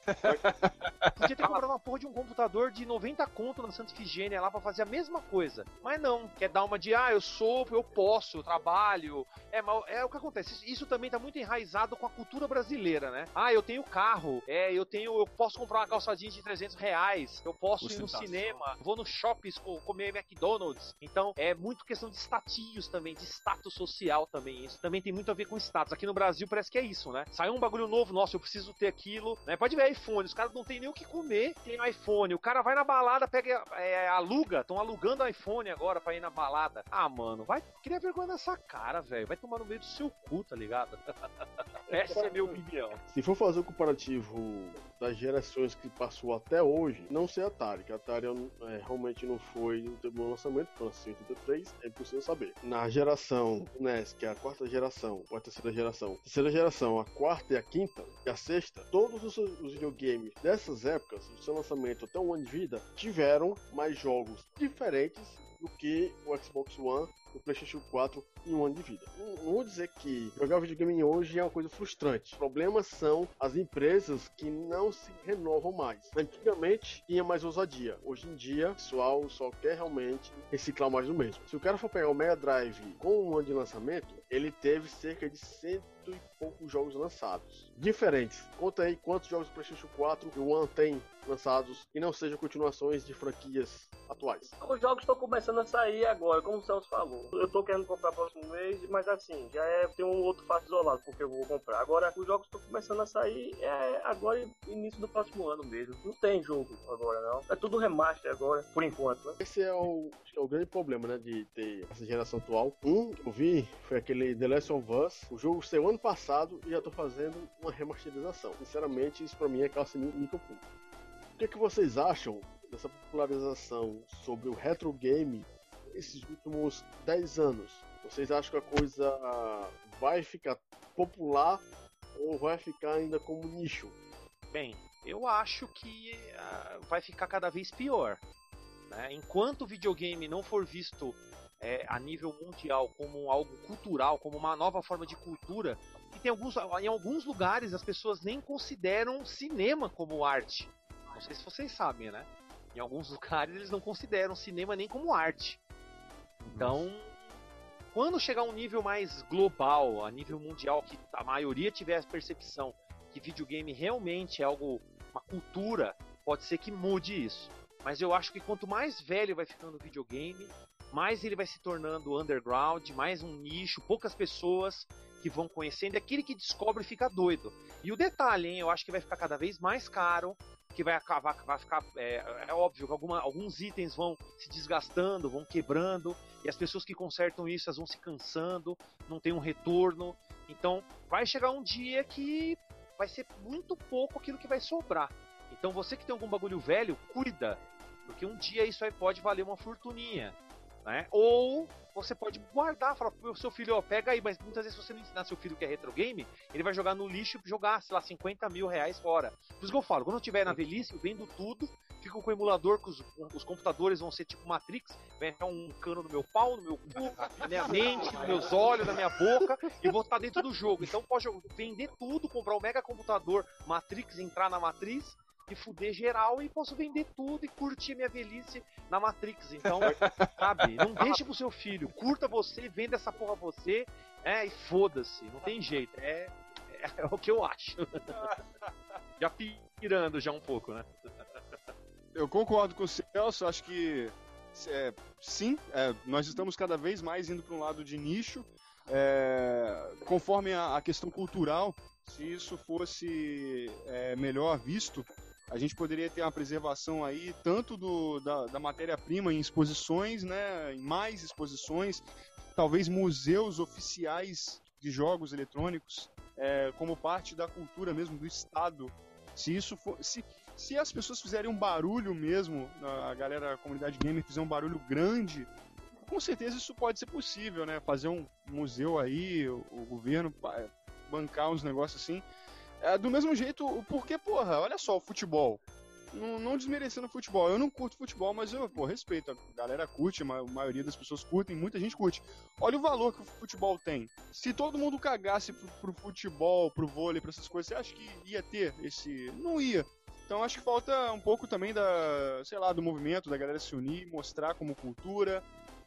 Podia ter comprado uma porra de um computador de 90 conto na Santa Ifigênia lá para fazer a mesma coisa. Mas não, quer dar uma de, ah, eu sou, eu posso, eu trabalho. É, mas é o que acontece. Isso também tá muito enraizado com a cultura brasileira, né? Ah, eu tenho carro, é, eu tenho, eu posso comprar uma calça jeans de 300 reais, eu posso ir no cinema, vou no shopping comer McDonald's. Então, é muito questão de status também, de status social também. Isso também tem muito a ver com status. Aqui no Brasil parece que é isso, né? Saiu um bagulho novo, nossa, eu preciso ter aquilo, né? Pode ver iPhone, os caras não tem nem o que comer, tem iPhone. O cara vai na balada, pega, é, aluga, estão alugando iPhone agora pra ir na balada. Ah, mano, vai criar vergonha nessa cara, velho. Vai tomar no meio do seu cu, tá ligado? Essa é a minha opinião. Se for fazer o comparativo das gerações que passou até hoje, não sei a Atari, que a Atari é, realmente não foi no meu lançamento, foi em 83, é impossível saber. Na geração NES, que é a quarta geração, ou a terceira geração, terceira geração, a quarta e a quinta, e a sexta, todos os, os videogames dessas épocas, do seu lançamento até um ano de vida, tiveram mais jogos diferentes do que o Xbox One o PlayStation 4 em um ano de vida. Não, vou dizer que jogar videogame hoje é uma coisa frustrante. Os problemas são as empresas que não se renovam mais. Antigamente tinha mais ousadia. Hoje em dia, o pessoal só quer realmente reciclar mais do mesmo. Se o cara for pegar o Mega Drive com um ano de lançamento, ele teve cerca de cento e poucos jogos lançados. Diferentes. Conta aí quantos jogos do PlayStation 4 e o One tem lançados e não sejam continuações de franquias atuais. Os jogos estão começando a sair agora, como o Celso falou. Eu tô querendo comprar próximo mês, mas assim, já é tem um outro fato isolado porque eu vou comprar. Agora, os jogos estão começando a sair é agora início do próximo ano mesmo. Não tem jogo agora, não. É tudo remaster agora, por enquanto, né? Esse é o, é o grande problema, né, de ter essa geração atual. Um que eu vi foi aquele The Last of Us. O jogo saiu ano passado e já tô fazendo uma remasterização. Sinceramente, isso pra mim é calça puro. O que, é que vocês acham dessa popularização sobre o retro game esses últimos 10 anos? Vocês acham que a coisa vai ficar popular ou vai ficar ainda como nicho? Bem, eu acho que uh, vai ficar cada vez pior. Né? Enquanto o videogame não for visto é, a nível mundial como algo cultural, como uma nova forma de cultura, e tem alguns, em alguns lugares as pessoas nem consideram cinema como arte. Não sei se vocês sabem, né? Em alguns lugares eles não consideram cinema nem como arte. Então, quando chegar a um nível mais global, a nível mundial, que a maioria tiver a percepção que videogame realmente é algo, uma cultura, pode ser que mude isso. Mas eu acho que quanto mais velho vai ficando o videogame, mais ele vai se tornando underground, mais um nicho, poucas pessoas que vão conhecendo, e aquele que descobre fica doido. E o detalhe, hein, eu acho que vai ficar cada vez mais caro, que vai acabar, vai ficar. É, é óbvio que alguma, alguns itens vão se desgastando, vão quebrando, e as pessoas que consertam isso elas vão se cansando, não tem um retorno. Então vai chegar um dia que vai ser muito pouco aquilo que vai sobrar. Então você que tem algum bagulho velho, cuida, porque um dia isso aí pode valer uma fortuninha. Né? Ou você pode guardar, falar pro seu filho, ó, pega aí, mas muitas vezes se você não ensinar seu filho que é retro game, ele vai jogar no lixo e jogar, sei lá, 50 mil reais fora. Por isso que eu falo, quando eu estiver na velhice, eu vendo tudo, fico com o emulador, que os, os computadores vão ser tipo Matrix, vai entrar um cano no meu pau, no meu cu, na minha mente, nos meus olhos, na minha boca, e vou estar dentro do jogo. Então pode vender tudo, comprar um mega computador Matrix, entrar na matriz, e fuder geral e posso vender tudo e curtir minha velhice na Matrix. Então, sabe, não deixe pro seu filho, curta você, venda essa porra você, é, e foda-se, não tem jeito. É, é, é, o que eu acho. já pirando já um pouco, né? Eu concordo com o Celso, acho que é, sim, é, nós estamos cada vez mais indo para um lado de nicho, é, conforme a, a, questão cultural. Se isso fosse é, melhor visto, a gente poderia ter uma preservação aí tanto do, da, da matéria-prima em exposições, né, em mais exposições, talvez museus oficiais de jogos eletrônicos, é, como parte da cultura mesmo do Estado. Se isso for, se, se as pessoas fizerem um barulho mesmo, a galera, a comunidade gamer fizer um barulho grande, com certeza isso pode ser possível, né? Fazer um museu aí, o, o governo bancar uns negócios assim. É, do mesmo jeito, porque, porra, olha só o futebol. Não, não, desmerecendo o futebol. Eu não curto futebol, mas eu, pô, respeito. A galera curte, a maioria das pessoas curtem, muita gente curte. Olha o valor que o futebol tem. Se todo mundo cagasse pro, pro futebol, pro vôlei, pra essas coisas, você acha que ia ter esse. Não ia. Então acho que falta um pouco também da, sei lá, do movimento, da galera se unir, mostrar como cultura,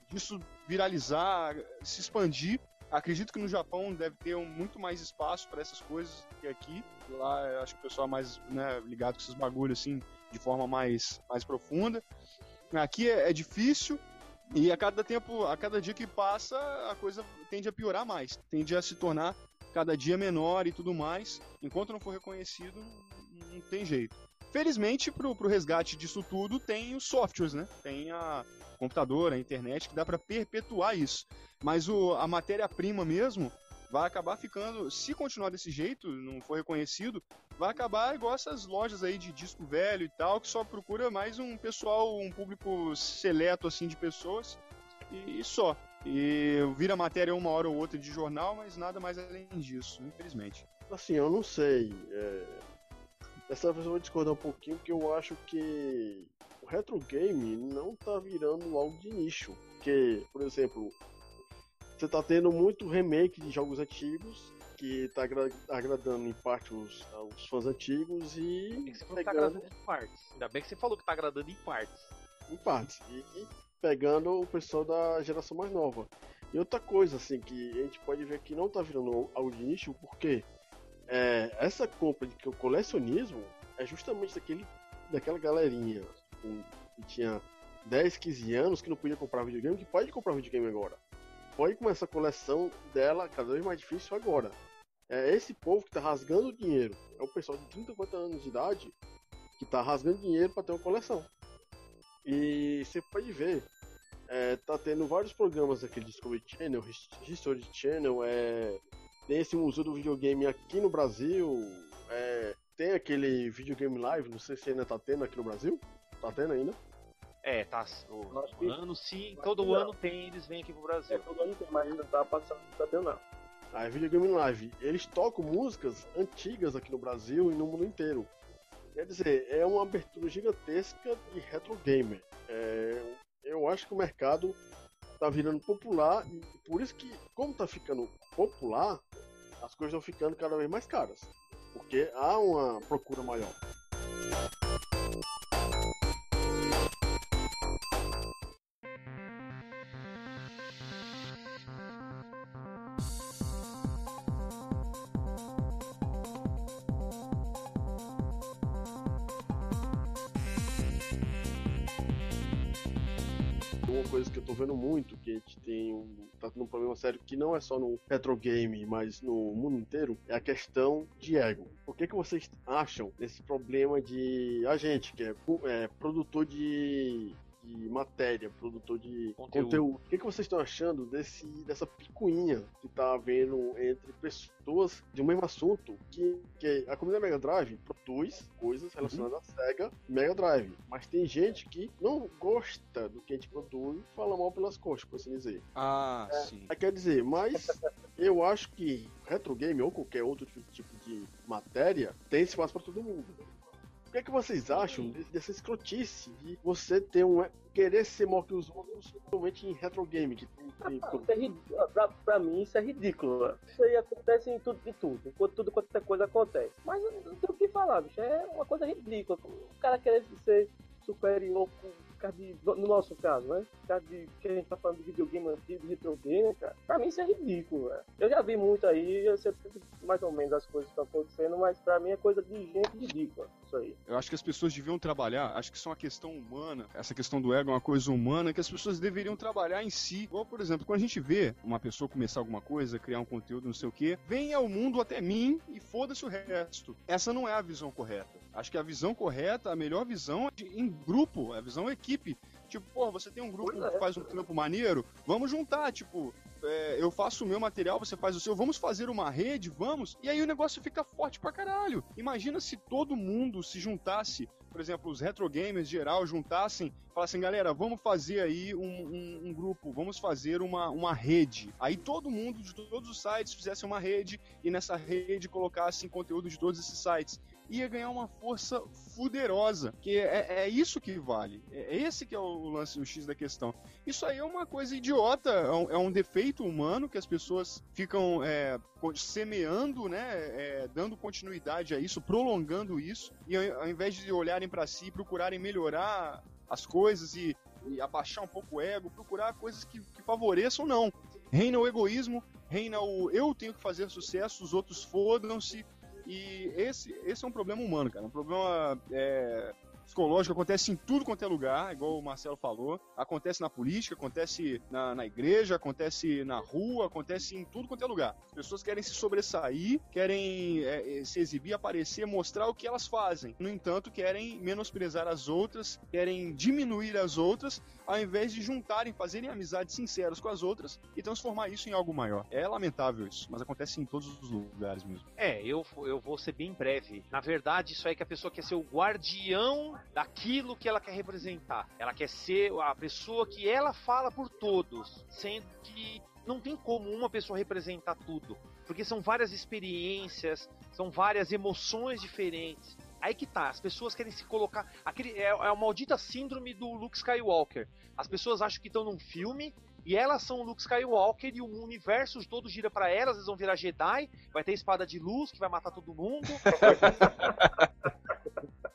disso viralizar, se expandir Acredito que no Japão deve ter um, muito mais espaço para essas coisas que aqui. Lá acho que o pessoal é mais né, ligado com esses bagulhos assim, de forma mais, mais profunda. Aqui é, é difícil, E a cada tempo, a cada dia que passa, a coisa tende a piorar mais, tende a se tornar cada dia menor e tudo mais. Enquanto não for reconhecido, não tem jeito. Felizmente, pro, pro resgate disso tudo, tem os softwares, né? Tem a computador, a internet, que dá para perpetuar isso. Mas o, a matéria-prima mesmo vai acabar ficando, se continuar desse jeito, não for reconhecido, vai acabar igual essas lojas aí de disco velho e tal, que só procura mais um pessoal, um público seleto assim de pessoas e, e só. E vira matéria uma hora ou outra de jornal, mas nada mais além disso, infelizmente. Assim, eu não sei. É... Dessa vez eu vou discordar um pouquinho, porque eu acho que o retro game não tá virando algo de nicho. Porque, por exemplo, você tá tendo muito remake de jogos antigos que tá agra agradando em parte os, os fãs antigos e. Ainda bem que você que tá agradando em partes. Ainda bem que você falou que tá agradando em partes. Em partes. E, e pegando o pessoal da geração mais nova. E outra coisa, assim, que a gente pode ver que não tá virando algo de nicho, porque é, essa compra de que o colecionismo é justamente daquele, daquela galerinha com, que tinha 10, 15 anos que não podia comprar videogame, que pode comprar videogame agora foi com essa coleção dela cada vez mais difícil agora. É esse povo que está rasgando dinheiro. É o pessoal de 30, 40 anos de idade que está rasgando dinheiro para ter uma coleção. E você pode ver, é, tá tendo vários programas aqui Discovery Channel, History Channel, é, tem esse museu do videogame aqui no Brasil, é, tem aquele videogame live, não sei se ainda tá tendo aqui no Brasil. Tá tendo ainda? É, tá. O, que, ano sim, todo ano tem, eles vêm aqui pro Brasil. É, todo ano tem, mas ainda tá passando, tá tendo não. A ah, Videogame Live, eles tocam músicas antigas aqui no Brasil e no mundo inteiro. Quer dizer, é uma abertura gigantesca de retro gamer. É, eu acho que o mercado tá virando popular e por isso que, como tá ficando popular, as coisas estão ficando cada vez mais caras. Porque há uma procura maior. Coisa que eu tô vendo muito, que a gente tem um, tá tendo um problema sério que não é só no retro game, mas no mundo inteiro, é a questão de ego. O que, que vocês acham desse problema de a gente, que é, é produtor de de matéria, produtor de conteúdo. conteúdo. O que, que vocês estão achando desse, dessa picuinha que tá havendo entre pessoas de um mesmo assunto? Que, que a comunidade Mega Drive produz coisas relacionadas uhum. à Sega Mega Drive, mas tem gente que não gosta do que a gente produz e fala mal pelas costas, por assim dizer. Ah, é, sim. Quer dizer, mas eu acho que retro game ou qualquer outro tipo de matéria tem espaço para todo mundo. O que, é que vocês acham dessa escrotice de você ter um. querer ser maior que os outros, principalmente em retro game? Que tem, tem... Ah, é pra, pra, mim, isso é ridículo. Isso aí acontece em tudo e tudo. Enquanto tudo quanto é coisa acontece. Mas não tem o que falar, bicho. É uma coisa ridícula. O cara querer ser superior com de, no nosso caso, né? Por causa de que a gente tá falando de videogame antigo, retro game, cara. Pra mim isso é ridículo, velho. Eu já vi muito aí, eu sei mais ou menos as coisas que estão acontecendo, mas pra mim é coisa de gente ridícula, isso aí. Eu acho que as pessoas deviam trabalhar, acho que isso é uma questão humana, essa questão do ego é uma coisa humana que as pessoas deveriam trabalhar em si. Igual, por exemplo, quando a gente vê uma pessoa começar alguma coisa, criar um conteúdo, não sei o que, venha ao mundo até mim e foda-se o resto. Essa não é a visão correta. Acho que a visão correta, a melhor visão é em grupo, a visão equipe. Tipo, pô, você tem um grupo que é. faz um trampo maneiro, vamos juntar, tipo, é, eu faço o meu material, você faz o seu, vamos fazer uma rede, vamos, e aí o negócio fica forte pra caralho. Imagina se todo mundo se juntasse, por exemplo, os retro gamers geral juntassem, falassem, galera, vamos fazer aí um, um, um, grupo, vamos fazer uma, uma rede. Aí todo mundo de todos os sites fizesse uma rede e nessa rede colocassem conteúdo de todos esses sites ia ganhar uma força fuderosa. Que é, é isso que vale. É, é esse que é o lance, o X da questão. Isso aí é uma coisa idiota, é um, é um defeito humano que as pessoas ficam é, semeando, né, é, dando continuidade a isso, prolongando isso, e ao invés de olharem para si, procurarem melhorar as coisas e, e, abaixar um pouco o ego, procurar coisas que, que favoreçam, não. Reina o egoísmo, reina o eu tenho que fazer sucesso, os outros fodam-se, e esse, esse é um problema humano, cara. Um problema é, psicológico acontece em tudo quanto é lugar, igual o Marcelo falou. Acontece na política, acontece na, na igreja, acontece na rua, acontece em tudo quanto é lugar. As pessoas querem se sobressair, querem é, é se exibir, aparecer, mostrar o que elas fazem. No entanto, querem menosprezar as outras, querem diminuir as outras, ao invés de juntarem, fazerem amizades sinceras com as outras e transformar isso em algo maior. É lamentável isso, mas acontece em todos os lugares mesmo. É, eu, eu vou ser bem breve. Na verdade, isso aí é que a pessoa quer ser o guardião daquilo que ela quer representar. Ela quer ser a pessoa que ela fala por todos, sendo que não tem como uma pessoa representar tudo, porque são várias experiências, são várias emoções diferentes. Aí que tá, as pessoas querem se colocar. Aquele, é, é a maldita síndrome do Luke Skywalker. As pessoas acham que estão num filme e elas são o Luke Skywalker e o universo todo gira para elas, eles vão virar Jedi, vai ter espada de luz que vai matar todo mundo.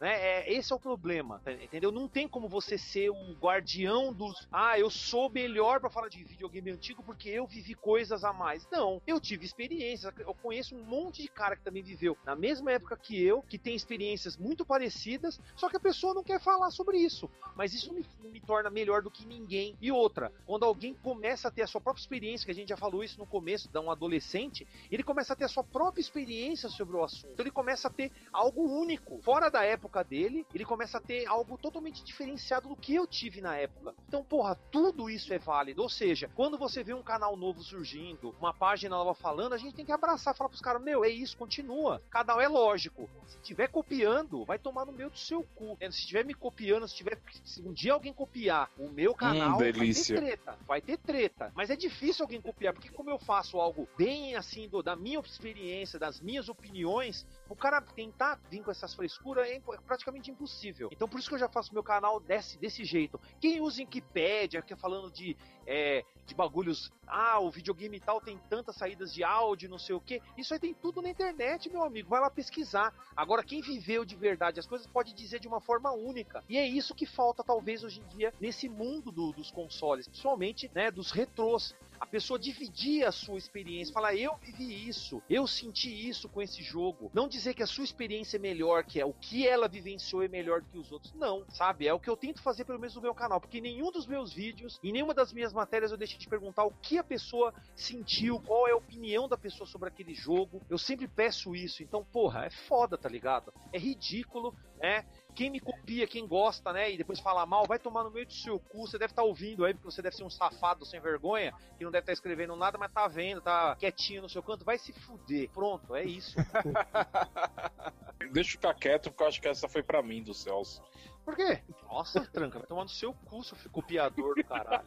Né? É, esse é o problema, tá, entendeu? Não tem como você ser o guardião dos. Ah, eu sou melhor para falar de videogame antigo porque eu vivi coisas a mais. Não, eu tive experiências. Eu conheço um monte de cara que também viveu na mesma época que eu, que tem experiências muito parecidas, só que a pessoa não quer falar sobre isso. Mas isso me, me torna melhor do que ninguém. E outra, quando alguém começa a ter a sua própria experiência, que a gente já falou isso no começo, de um adolescente, ele começa a ter a sua própria experiência sobre o assunto. Então ele começa a ter algo único, fora da época época dele, ele começa a ter algo totalmente diferenciado do que eu tive na época. Então, porra, tudo isso é válido. Ou seja, quando você vê um canal novo surgindo, uma página nova falando, a gente tem que abraçar, falar pros caras, meu, é isso, continua. Canal é lógico. Se tiver copiando, vai tomar no meio do seu cu. É, se tiver me copiando, se tiver. Se um dia alguém copiar o meu canal, hum, vai ter treta. Vai ter treta. Mas é difícil alguém copiar, porque como eu faço algo bem assim, do, da minha experiência, das minhas opiniões, o cara tentar vir com essas frescuras é praticamente impossível. Então por isso que eu já faço meu canal desse, desse jeito. Quem usa Wikipedia, que é falando de, é, de bagulhos, ah, o videogame tal tem tantas saídas de áudio, não sei o que, isso aí tem tudo na internet, meu amigo. Vai lá pesquisar. Agora, quem viveu de verdade as coisas pode dizer de uma forma única. E é isso que falta, talvez, hoje em dia, nesse mundo do, dos consoles, principalmente né, dos retrôs a pessoa dividir a sua experiência, falar eu vivi isso, eu senti isso com esse jogo. Não dizer que a sua experiência é melhor, que é o que ela vivenciou é melhor do que os outros. Não, sabe? É o que eu tento fazer pelo menos no meu canal, porque nenhum dos meus vídeos, em nenhuma das minhas matérias eu deixei de perguntar o que a pessoa sentiu, qual é a opinião da pessoa sobre aquele jogo. Eu sempre peço isso. Então, porra, é foda, tá ligado? É ridículo, né? quem me copia, quem gosta, né, e depois fala mal, vai tomar no meio do seu cu. Você deve estar tá ouvindo aí, porque você deve ser um safado sem vergonha, que não deve estar tá escrevendo nada, mas tá vendo, tá quietinho no seu canto. Vai se fuder. Pronto, é isso. Deixa eu ficar quieto, porque eu acho que essa foi para mim, do Celso. Por quê? Nossa, tranca, vai tomar no seu cu, seu copiador do caralho.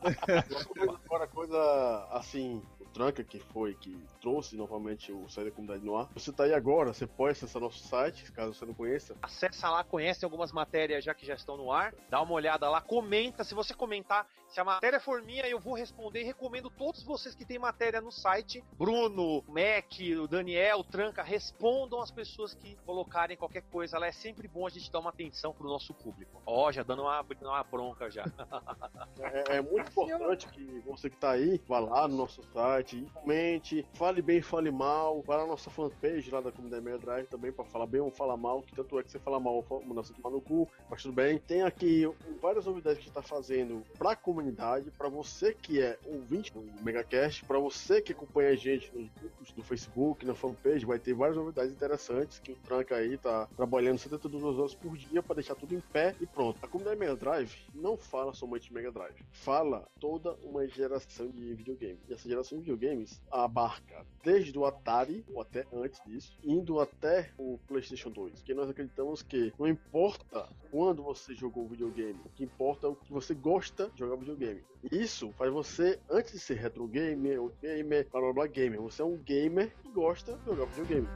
Agora, coisa assim, Tranca, que foi que trouxe novamente o site da comunidade no ar. Você tá aí agora, você pode acessar nosso site, caso você não conheça. Acessa lá, conhece algumas matérias já que já estão no ar. Dá uma olhada lá, comenta. Se você comentar, se a matéria for minha, eu vou responder. Recomendo todos vocês que têm matéria no site. Bruno, Mac, o Daniel, Tranca, respondam as pessoas que colocarem qualquer coisa. Lá é sempre bom a gente dar uma atenção pro nosso público. Ó, oh, já dando uma, uma bronca já. é, é muito importante que você que tá aí, vá lá no nosso site, comente, fale bem, fale mal. Vá na nossa fanpage lá da comunidade Mega Drive também para falar bem ou falar mal, que tanto é que você fala mal, manda você tomar no cu, mas tudo bem. Tem aqui várias novidades que a gente tá fazendo pra comunidade comunidade, para você que é ouvinte do Megacast, para você que acompanha a gente nos grupos do Facebook, na fanpage, vai ter várias novidades interessantes que o Tranca aí tá trabalhando 72 horas por dia para deixar tudo em pé e pronto. A comunidade Mega Drive não fala somente Mega Drive, fala toda uma geração de videogame. E essa geração de videogames abarca desde o Atari, ou até antes disso, indo até o PlayStation 2. Porque nós acreditamos que não importa quando você jogou o videogame, o que importa é o que você gosta de jogar videogame. Isso faz você, antes de ser retro gamer, ou gamer, blá blá gamer, você é um gamer que gosta de jogar videogame.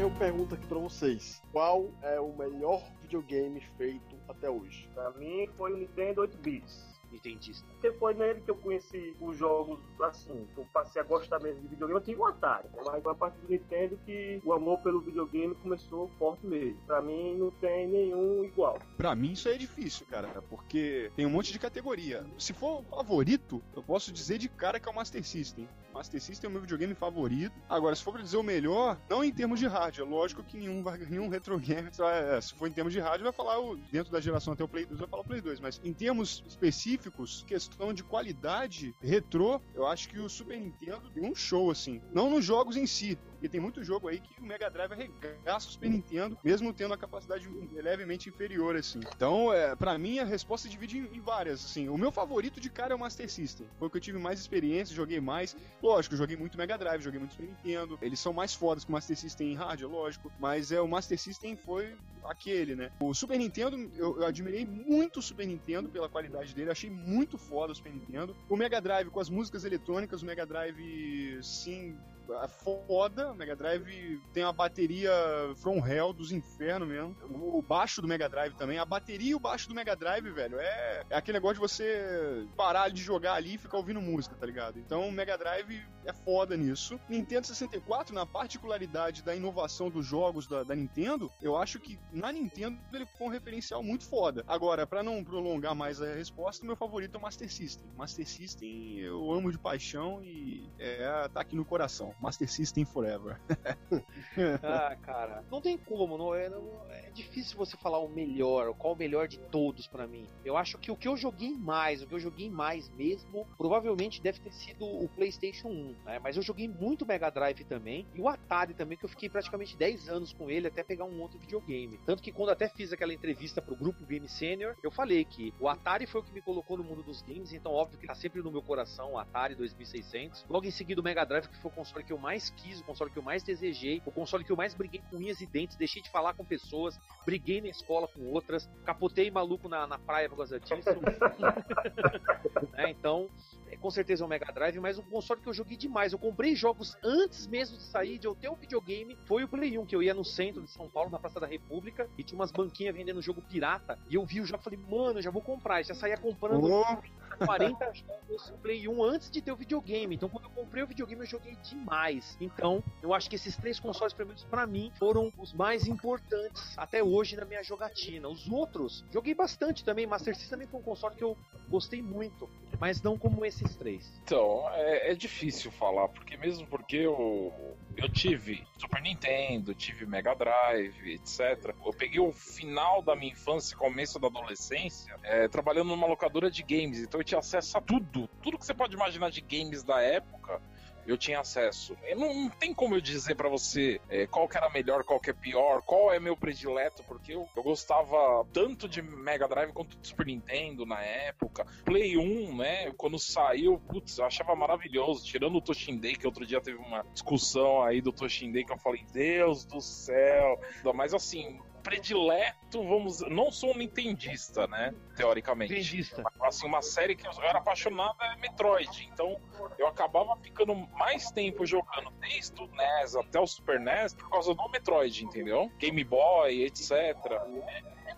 Eu pergunto aqui pra vocês: qual é o melhor videogame feito até hoje? Pra mim foi o Nintendo 8 bits. Nintendista. Porque foi nele que eu conheci os jogos, assim, que eu passei a gostar mesmo de videogame. Eu tive um Atari, mas a partir do Nintendo que o amor pelo videogame começou forte mesmo. Pra mim não tem nenhum igual. Pra mim isso aí é difícil, cara, porque tem um monte de categoria. Se for o favorito, eu posso dizer de cara que é o Master System. Master System é o meu videogame favorito. Agora, se for pra dizer o melhor, não em termos de rádio. É lógico que nenhum, nenhum retro game, vai- se for em termos de rádio, vai falar o, dentro da geração até o Play 2, vai falar o Play 2. Mas em termos específicos, questão de qualidade retrô, eu acho que o Super Nintendo tem um show, assim. Não nos jogos em si, porque tem muito jogo aí que o Mega Drive arregaça o Super Nintendo, mesmo tendo a capacidade levemente inferior, assim. Então, é, para mim, a resposta divide em, em várias, assim. O meu favorito de cara é o Master System. Foi o que eu tive mais experiência, joguei mais. Lógico, joguei muito Mega Drive, joguei muito Super Nintendo. Eles são mais fodas que o Master System em rádio, lógico. Mas é o Master System foi aquele, né? O Super Nintendo, eu, eu admirei muito o Super Nintendo pela qualidade dele. Achei muito foda o Super Nintendo. O Mega Drive com as músicas eletrônicas, o Mega Drive, sim, é foda. O Mega Drive tem uma bateria From Hell dos infernos mesmo. O baixo do Mega Drive também. A bateria e o baixo do Mega Drive, velho, é, é aquele negócio de você parar de jogar ali e ficar ouvindo música, tá ligado? Então o Mega Drive é foda nisso. Nintendo 64, na particularidade da inovação dos jogos da, da Nintendo, eu acho que na Nintendo ele foi um referencial muito foda. Agora, pra não prolongar mais a resposta, meu favorito é o Master System. Master System eu amo de paixão e é, tá aqui no coração. Master System Forever. Ah, cara, não tem como, não é, não- é difícil você falar o melhor, qual o melhor de todos pra mim. Eu acho que o que eu joguei mais, o que eu joguei mais mesmo, provavelmente deve ter sido o PlayStation 1, né? Mas eu joguei muito Mega Drive também e o Atari também, que eu fiquei praticamente 10 anos com ele até pegar um outro videogame. Tanto que quando até fiz aquela entrevista pro grupo Game Senior, eu falei que o Atari foi o que me colocou no mundo dos games, então óbvio que tá sempre no meu coração o Atari 2600. Logo em seguida o Mega Drive, que foi o console que eu mais quis, o console que eu mais desejei, o console que eu mais briguei com unhas e dentes, deixei de falar com pessoas, briguei na escola com outras, capotei maluco na, na praia por causa disso. né? Então, é, com certeza é o Mega Drive, mas um console que eu joguei demais. Eu comprei jogos antes mesmo de sair, de eu ter um videogame, foi o Play 1, que eu ia no centro de São Paulo, na Praça da República, e tinha umas banquinhas vendendo jogo pirata, e eu vi o jogo e falei, mano, eu já vou comprar, e já saía comprando Oh, 40 jogos Play 1 antes de ter o videogame. Então, quando eu comprei o videogame, eu joguei demais. Então, eu acho que esses três consoles, pelo menos pra mim, foram os mais importantes até hoje na minha jogatina. Os outros, joguei bastante também. Master System também foi um console que eu gostei muito, mas não como esses três. Então, é, é difícil falar, porque mesmo porque eu, eu tive Super Nintendo, tive Mega Drive, etc. Eu peguei o final da minha infância começo da adolescência é, trabalhando numa locadora de games, então eu tinha acesso a tudo, tudo que você pode imaginar de games da época. Eu tinha acesso. Eu não, não tem como eu dizer pra você é, qual que era melhor, qual que é pior, qual é meu predileto, porque eu, eu gostava tanto de Mega Drive quanto de Super Nintendo na época. Play 1, né? Quando saiu, putz, eu achava maravilhoso. Tirando o Toshindei, que outro dia teve uma discussão aí do Toshindei que eu falei, Deus do céu. Mas assim, predileto, vamos. Não sou um nintendista, né? Teoricamente. Nintendista. Assim, uma série que eu era apaixonado é Metroid. Então eu acabava ficando mais tempo jogando desde o NES até o Super NES por causa do Metroid, entendeu? Game Boy, etc.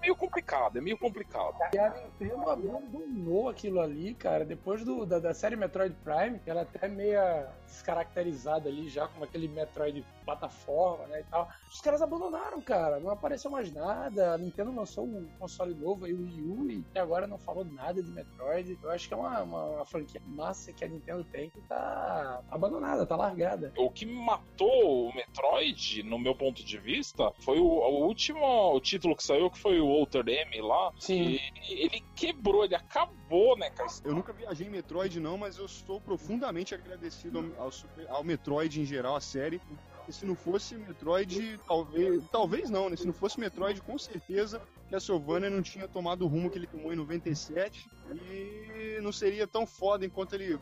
meio complicado, é meio complicado. E a Nintendo abandonou aquilo ali, cara, depois do, da, da série Metroid Prime, ela é até meia descaracterizada ali já como aquele Metroid plataforma, né, e tal. Os caras abandonaram, cara, não apareceu mais nada, a Nintendo lançou um console novo aí, o Wii U, e até agora não falou nada de Metroid. Eu acho que é uma, uma, uma franquia massa que a Nintendo tem que tá abandonada, tá largada. O que matou o Metroid, no meu ponto de vista, foi o, o último o título que saiu, que foi o Outer M lá. Sim. Ele quebrou, ele acabou, né, cara? Eu nunca viajei em Metroid, não, mas eu estou profundamente agradecido ao, ao Super- ao Metroid em geral, a série. E se não fosse Metroid, talvez. Talvez não, né? Se não fosse Metroid, com certeza Castlevania não tinha tomado o rumo que ele tomou em 97 e não seria tão foda enquanto ele. o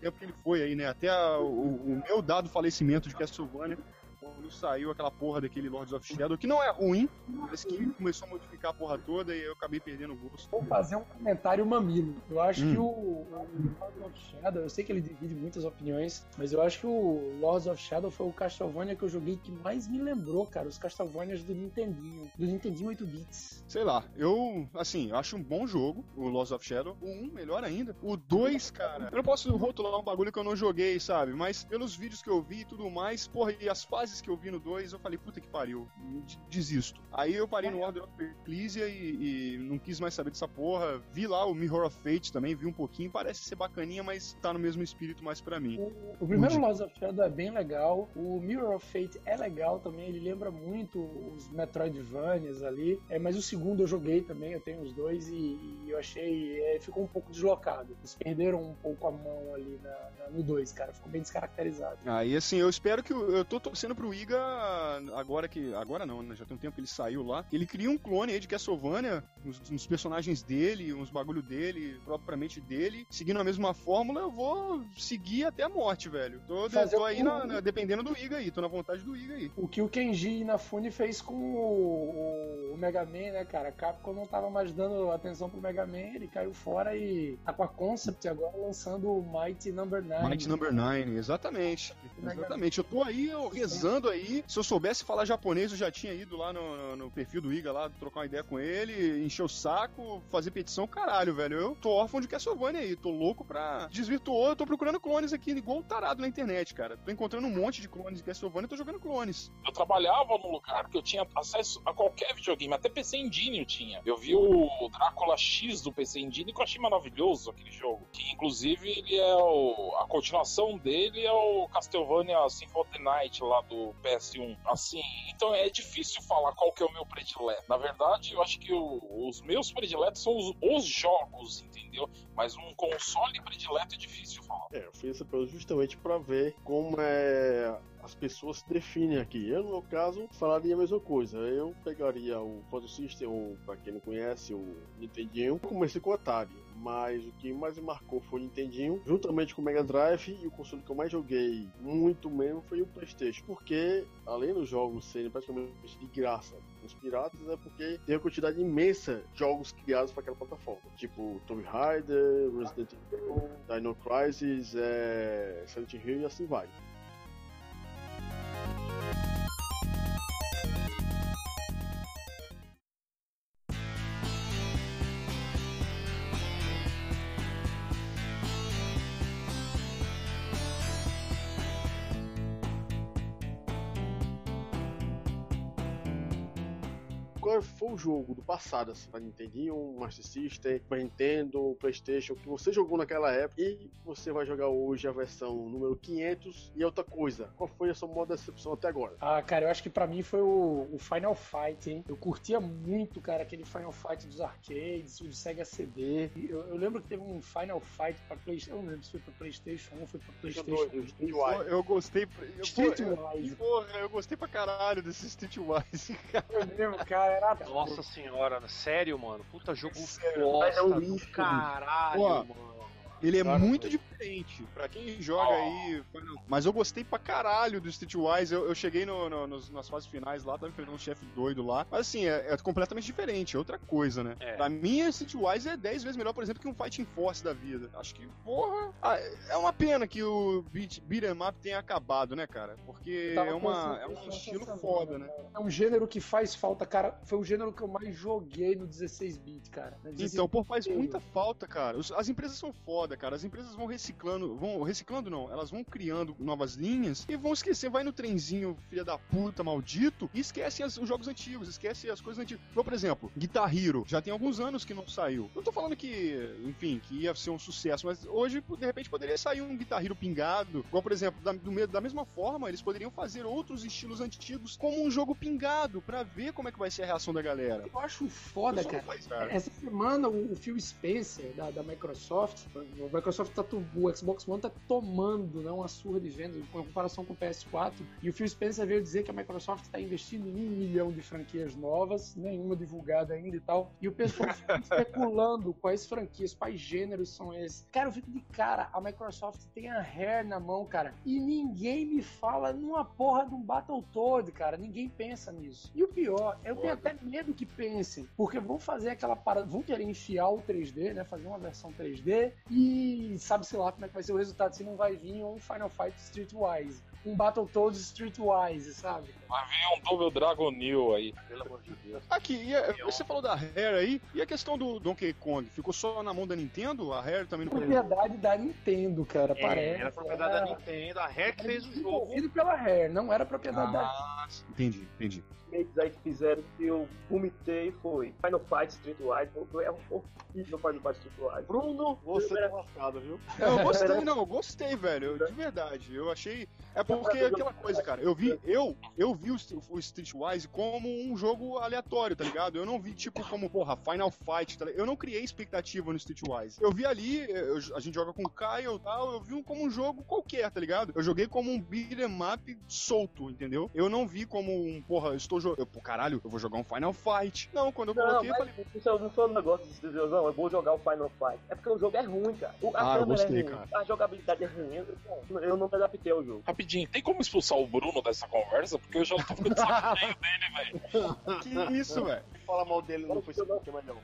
tempo que ele foi aí, né? Até a- o, o meu dado falecimento de Castlevania, quando saiu aquela porra daquele Lords of Shadow, que não é ruim, mas que começou a modificar a porra toda e eu acabei perdendo o gosto. Vou fazer um comentário mamilo. Eu acho Hum. que o, o Lords of Shadow, eu sei que ele divide muitas opiniões, mas eu acho que o Lords of Shadow foi o Castlevania que eu joguei que mais me lembrou, cara, os Castlevanias do Nintendinho, do Nintendinho 8 bits. Sei lá, eu, assim, eu acho um bom jogo, o Lost of Shadow. O 1, melhor ainda. O 2, cara, eu não posso rotular um bagulho que eu não joguei, sabe? Mas pelos vídeos que eu vi e tudo mais, porra, e as fases que eu vi no 2, eu falei, puta que pariu, desisto. Aí eu parei no Order of Ecclesia e, e não quis mais saber dessa porra. Vi lá o Mirror of Fate também, vi um pouquinho, parece ser bacaninha, mas tá no mesmo espírito mais pra mim. O, o primeiro. Lords of Shadow é bem legal, o Mirror of Fate é legal também, ele lembra muito os Metroidvanias ali, é, mas o segundo eu joguei também, eu tenho os dois e, e eu achei, é, ficou um pouco deslocado. Eles perderam um pouco a mão ali na- na- no 2, cara, ficou bem descaracterizado. Aí assim, eu espero que. o- Eu tô torcendo pro Iga agora que. Agora não, né? Já tem um tempo que ele saiu lá. Ele cria um clone aí de Castlevania, nos, nos personagens dele, uns bagulho dele, propriamente dele. Seguindo a mesma fórmula, eu vou seguir até a morte, velho. Tô, Fazer tô aí na- na- dependendo do Iga aí, tô na vontade do Iga aí. O que o Kenji Inafune fez com o, o- Mega Man, né, cara? Capcom não tava mais dando atenção pro Mega Man, ele caiu fora e tá com a Concept agora lançando o Mighty Number 9. Might Number 9, exatamente. Exatamente. Eu tô aí, eu rezando aí. Se eu soubesse falar japonês, eu já tinha ido lá no, no- no perfil do Iga lá, trocar uma ideia com ele, encher o saco, fazer petição, caralho, velho. Eu tô órfão de Castlevania aí, tô louco pra. Desvirtuou, eu tô procurando clones aqui, igual um tarado na internet, cara. Tô encontrando um monte de clones de Castlevania e tô jogando clones. Eu trabalhava num lugar que eu tinha acesso a qualquer videogame, até PC Engine eu tinha. Eu vi o Drácula X do PC Engine que eu achei maravilhoso aquele jogo. Que inclusive ele é o. A continuação dele é o Castlevania Symphony Night lá do PS1. Assim, então é difícil falar qual que é o meu predileto. Na verdade, eu acho que os meus prediletos são os, os jogos, entendeu? Mas um console predileto é difícil falar. É, eu fiz essa pergunta justamente para ver como é as pessoas se definem aqui. Eu, no meu caso, falaria a mesma coisa. Eu pegaria o Photo System, ou pra quem não conhece, o Nintendinho. Comecei com o Atari, mas o que mais me marcou foi o Nintendinho, juntamente com o Mega Drive, e o console que eu mais joguei muito mesmo foi o PlayStation. Porque, além dos jogos serem praticamente de graça os piratas, é porque tem uma quantidade imensa de jogos criados para aquela plataforma. Tipo Tomb Raider, Resident Evil, Dino Crisis, é... Silent Hill e assim vai. Qual foi o jogo do passado, assim, pra Nintendinho, Master System, pra Nintendo, Playstation, que você jogou naquela época e você vai jogar hoje a versão número 500 e outra coisa, qual foi a sua maior decepção até agora? Ah, cara, eu acho que pra mim foi o, o Final Fight, hein? Eu curtia muito, cara, aquele Final Fight dos arcades, o de Sega CD. Eu, eu lembro que teve um Final Fight pra PlayStation, eu não lembro se foi pra PlayStation 1 ou foi pra PlayStation dois, 2. Streetwise. Eu, eu gostei. Eu, Streetwise. Porra, eu gostei pra caralho desse Streetwise, cara. Eu lembro, cara, era Nossa senhora, sério, mano. Puta jogo Sério, bosta é um do lixo. caralho, Ó, mano. Ele é Claro. muito diferente. Pra quem joga aí. Final- Mas eu gostei pra caralho do Streetwise. Eu, eu cheguei no, no- nos- nas fases finais lá, tava enfrentando um chefe doido lá. Mas assim, é, é completamente diferente, é outra coisa, né? É. Pra mim, Streetwise é 10 vezes melhor, por exemplo, que um Fighting Force da vida. Acho que, porra. ah, é uma pena que o beat, beat 'em up tenha acabado, né, cara? Porque é, uma, é um estilo semana, foda, né? É um gênero que faz falta, cara. Foi o gênero que eu mais joguei no 16-bit, cara. No 16 Então, pô, faz muita falta, cara. As empresas são foda, cara. As empresas vão reciclando, vão reciclando não, elas vão criando novas linhas e vão esquecer, vai no trenzinho, filha da puta, maldito, e esquece as- os jogos antigos, esquece as coisas antigas. Então, por exemplo, Guitar Hero, já tem alguns anos que não saiu. Não tô falando que, enfim, que ia ser um sucesso, mas hoje, de repente, poderia sair um Guitar Hero pingado, igual, por exemplo, da, do da mesma forma, eles poderiam fazer outros estilos antigos como um jogo pingado, pra ver como é que vai ser a reação da galera. Eu acho foda, cara. faz, cara. Essa semana o o Phil Spencer da, da Microsoft, O Microsoft tá o Xbox One tá tomando né, uma surra de vendas em comparação com o PS4. E o Phil Spencer veio dizer que a Microsoft está investindo em um milhão de franquias novas, nenhuma divulgada ainda e tal. E o pessoal fica especulando quais franquias, quais gêneros são esses. Cara, eu fico de cara, a Microsoft tem a Hair na mão, cara, e ninguém me fala numa porra de um Battletoad, cara. Ninguém pensa nisso. E o pior, eu tenho até medo que pensem, porque vão fazer aquela parada, vão querer enfiar o 3D, né? Fazer uma versão 3D e sabe-se lá como é que vai ser o resultado se não vai vir um Final Fight Streetwise. Um Battletoads Streetwise, sabe? Vai vir um Double Dragon New aí. Pelo amor de Deus. Aqui, e a- você falou da Rare aí, e a questão do Donkey Kong? Ficou só na mão da Nintendo? A Rare também não Propriedade da Nintendo, cara, É, parece. era propriedade da Nintendo, a Rare que fez o jogo. Pela Rare, não era propriedade da Ah, entendi, entendi. Mates aí que fizeram que eu vomitei foi Final Fight Streetwise. É um horrível Final Fight Streetwise. Bruno, você tá lascado, viu? Eu gostei, não, eu gostei, velho. eu- De verdade. Eu achei. É porque é aquela coisa, cara. Eu vi, eu, eu vi o, St- o Streetwise como um jogo aleatório, tá ligado? Eu não vi, tipo, como, porra, Final Fight, tá ligado? Eu não criei expectativa no Streetwise. Eu vi ali, eu- a gente joga com o Kyle e tal, eu vi um- como um jogo qualquer, tá ligado? Eu joguei como um beat'em up solto, entendeu? Eu não vi como um, porra, eu estou jogando. Pô, caralho, eu vou jogar um Final Fight. Não, quando eu Não, coloquei, eu falei. isso é- não foi um negócio de dizer, não, eu vou jogar o Final Fight. É porque o jogo é ruim, cara. O, a Ah, eu câmera gostei, é ruim, cara. a jogabilidade é ruim. Eu, eu não me adaptei ao jogo. Rapidinho, tem como expulsar o Bruno dessa conversa? Porque eu já tô ficando saco cheio dele, velho. Que isso, velho? Fala mal dele no Facebook, mas não.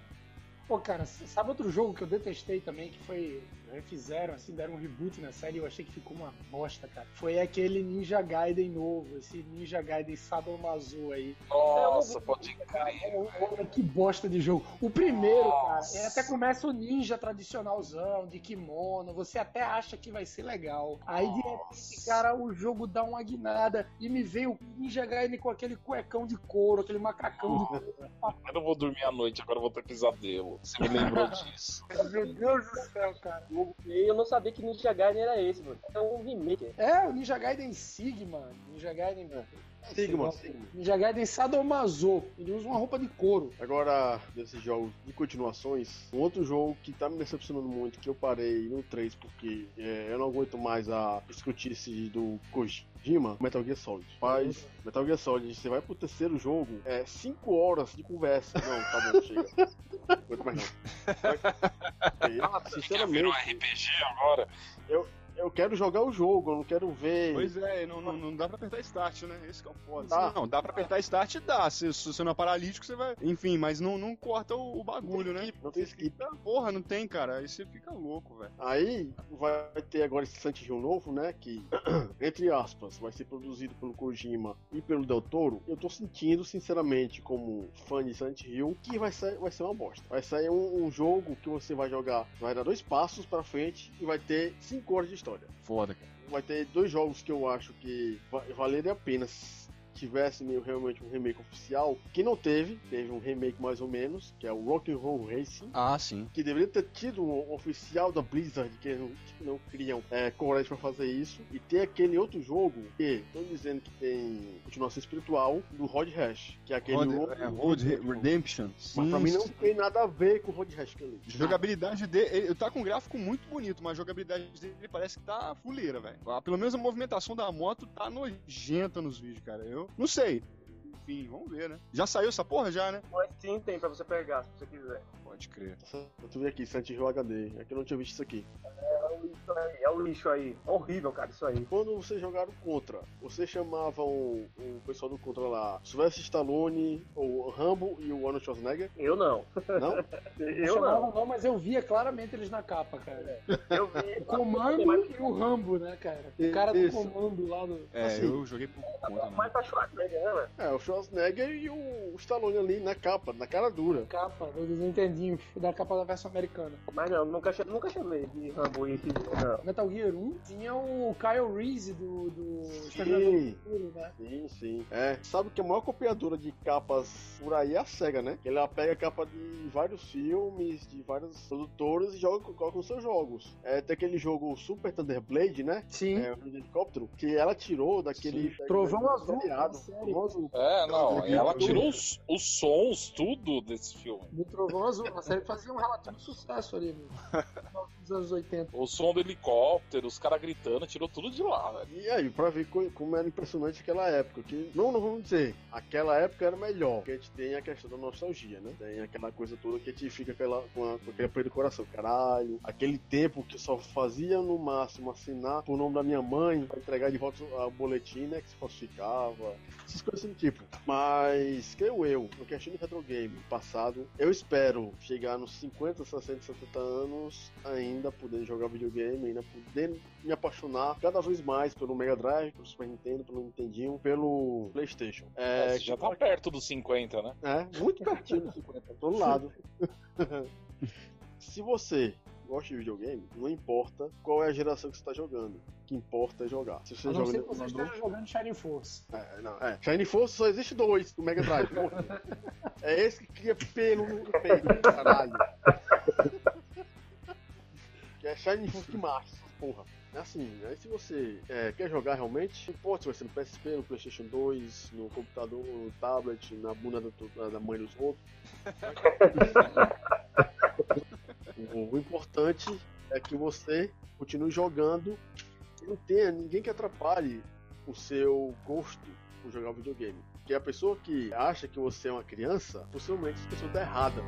Pô, cara, sabe outro jogo que eu detestei também, que foi. Refizeram, assim, deram um reboot na série e eu achei que ficou uma bosta, cara. Foi aquele Ninja Gaiden novo, esse Ninja Gaiden Sadomaso aí. Nossa, pode crer. Cara, que bosta de jogo. O primeiro, cara, ele até começa o ninja tradicionalzão, de kimono, você até acha que vai ser legal. Aí, de repente, cara, o jogo dá uma guinada e me veio o Ninja Gaiden com aquele cuecão de couro, aquele macacão de couro. Eu não vou dormir à noite, agora eu vou ter pesadelo. Você me lembrou disso. Meu Deus do céu, cara. E eu não sabia que Ninja Gaiden era esse, mano. É um remake. É, o Ninja Gaiden Sigma. Ninja Gaiden. Sigma, Sigma. Ninja Gaiden Sadomaso. Ele usa uma roupa de couro. Agora, desses jogos de continuações, um outro jogo que tá me decepcionando muito, que eu parei no 3 porque é, eu não aguento mais a escutice do Kojima, Metal Gear Solid. Mas, Metal Gear Solid, você vai pro terceiro jogo, é 5 horas de conversa. Não, tá bom, chega. Não aguento mais não. Ah, Quer vir um sinceramente, RPG agora? eu quero jogar o jogo, eu não quero ver. Pois é, não, não, não dá pra apertar start, né? Esse que é o foda. Não, dá pra apertar start, dá. Se, se você não é paralítico, você vai. Enfim, mas não, não corta o, o bagulho, né? Não tem skip. Ah, Porra, não tem, cara. Aí você fica louco, velho. Aí vai ter agora esse Silent Hill novo, né? Que, entre aspas, vai ser produzido pelo Kojima e pelo Del Toro. Eu tô sentindo, sinceramente, como fã de Silent Hill, que vai ser, vai ser uma bosta. Vai sair um, um jogo que você vai jogar, vai dar dois passos pra frente e vai ter cinco horas de história. Foda, cara. Vai ter dois jogos que eu acho que va valeria a pena tivesse meio realmente um remake oficial, que não teve, teve um remake mais ou menos, que é o Rock'n'Roll Racing Ah, sim. que deveria ter tido um oficial da Blizzard que não, que não criam é, coragem pra fazer isso e ter aquele outro jogo que estão dizendo que tem continuação espiritual do Rod Hash, que é aquele Road, outro- é, Road Re- Redemption. mas Sim, pra mim não tem nada a ver com o Rod Hash que eu li. Jogabilidade dele, ele tá com um gráfico muito bonito, mas a jogabilidade dele parece que tá fuleira, velho. Ah, Pelo menos a movimentação da moto tá nojenta nos vídeos, cara. Eu não sei. Enfim, vamos ver, né? Já saiu essa porra já, né? Mas sim, tem pra você pegar, se você quiser. Pode crer. Eu tô vendo aqui, Silent Hill HD, é que eu não tinha visto isso aqui. É o lixo aí, é o lixo aí. É horrível, cara, isso aí. Quando vocês jogaram Contra, vocês chamavam o pessoal do Contra lá, Sylvester Stallone, o Rambo e o Arnold Schwarzenegger? Eu não. Não? Eu chamava não. não, mas eu via claramente eles na capa, cara. Eu vi. O comando e o Rambo, né, cara? O cara do Isso. comando lá do. É, Assim. eu joguei por conta, não. Mas tá Schwarzenegger, né, velho? É, o Schwarzenegger e o Stallone ali na capa, na cara dura. Capa, do Nintendinho, da capa da versão americana. Mas não, nunca, nunca chamei de Rambo e esse não. Metal Gear 1 tinha o Kyle Reese do, do Sim. Futuro, né? Sim, sim. É, sabe que a maior copiadora de capas por aí é a SEGA, né? Que ela pega a capa de vários filmes, de vários produtores e joga, coloca nos seus jogos. É, tem aquele jogo Super Thunder Blade, né? Sim. É, o de helicóptero, que ela tirou daquele... Trovão Azul. Trovão Azul. É, não, ela tirou os, os sons, tudo desse filme. Do Trovão Azul, uma série que fazia um relativo sucesso ali final dos anos 80. O som do helicóptero, os caras gritando, tirou tudo de lá, velho. E aí, pra ver co- como era impressionante aquela época. Que, não, não vamos dizer, aquela época era melhor. Porque a gente tem a questão da nostalgia, né? Tem aquela coisa toda que a gente fica aquela, com, a, com aquele apoio do coração. Caralho, aquele tempo que só fazia no máximo assinar por nome da minha mãe pra entregar de volta o boletim, né? Que se falsificava. Essas coisas assim do tipo. Mas, creio eu, no questão de retro game passado, eu espero chegar nos 50, 60, 70 anos ainda podendo jogar videogame, ainda podendo me apaixonar cada vez mais pelo Mega Drive, pelo Super Nintendo, pelo Nintendinho, pelo PlayStation. É, É, você já tá perto dos 50, né? é muito pertinho do 50, todo lado. Se você gosta de videogame, não importa qual é a geração que você está jogando. O que importa é jogar. Se você A não joga ser que você esteja jogando Shining Force. é, não, é. Shine Force só existe dois no Mega Drive. é esse que cria pelo no peito, caralho. É Shine Force Max, porra. É assim, aí se você é, quer jogar realmente, não importa se vai ser no PSP, no Playstation 2, no computador, no tablet, na bunda da, da mãe dos outros. o, o importante é que você continue jogando e não tenha ninguém que atrapalhe o seu gosto por jogar videogame. Porque a pessoa que acha que você é uma criança, possivelmente essa pessoa tá errada.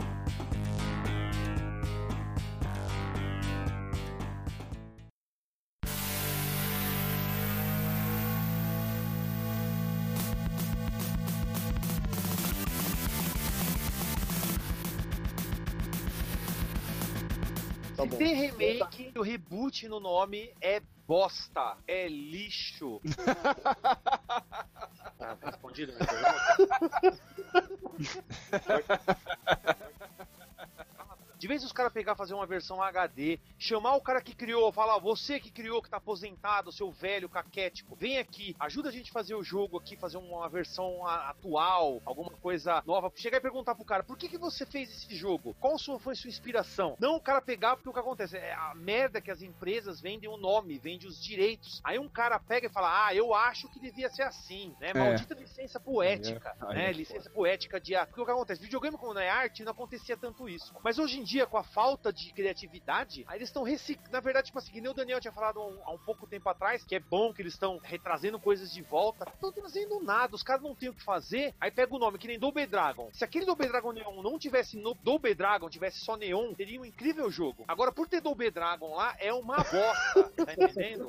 Tá tem remake, o reboot no nome é bosta, é lixo. ah, respondi não, De vez os caras pegar fazer uma versão HD, chamar o cara que criou, falar, você que criou, que tá aposentado, seu velho caquético, vem aqui, ajuda a gente a fazer o jogo aqui, fazer uma versão atual, alguma coisa nova. Chegar e perguntar pro cara, por que, que você fez esse jogo? Qual sua, foi sua inspiração? Não o cara pegar, porque o que acontece? É a merda que as empresas vendem o nome, vendem os direitos. Aí um cara pega e fala, ah, eu acho que devia ser assim, né? Maldita licença poética, Aí é- aí né? é licença poética de arte. Porque o que acontece? Videogame, como não é arte, não acontecia tanto isso. Mas hoje em dia, com a falta de criatividade, aí eles estão reciclando. Na verdade, tipo assim, que nem o Daniel tinha falado há um, há um pouco tempo atrás, que é bom que eles estão retrazendo coisas de volta. Não estão trazendo nada, os caras não têm o que fazer. Aí pega o nome, que nem Double Dragon. Se aquele Double Dragon Neon não tivesse no Double Dragon, tivesse só Neon, teria um incrível jogo. Agora, por ter Double Dragon lá, é uma bosta. tá entendendo?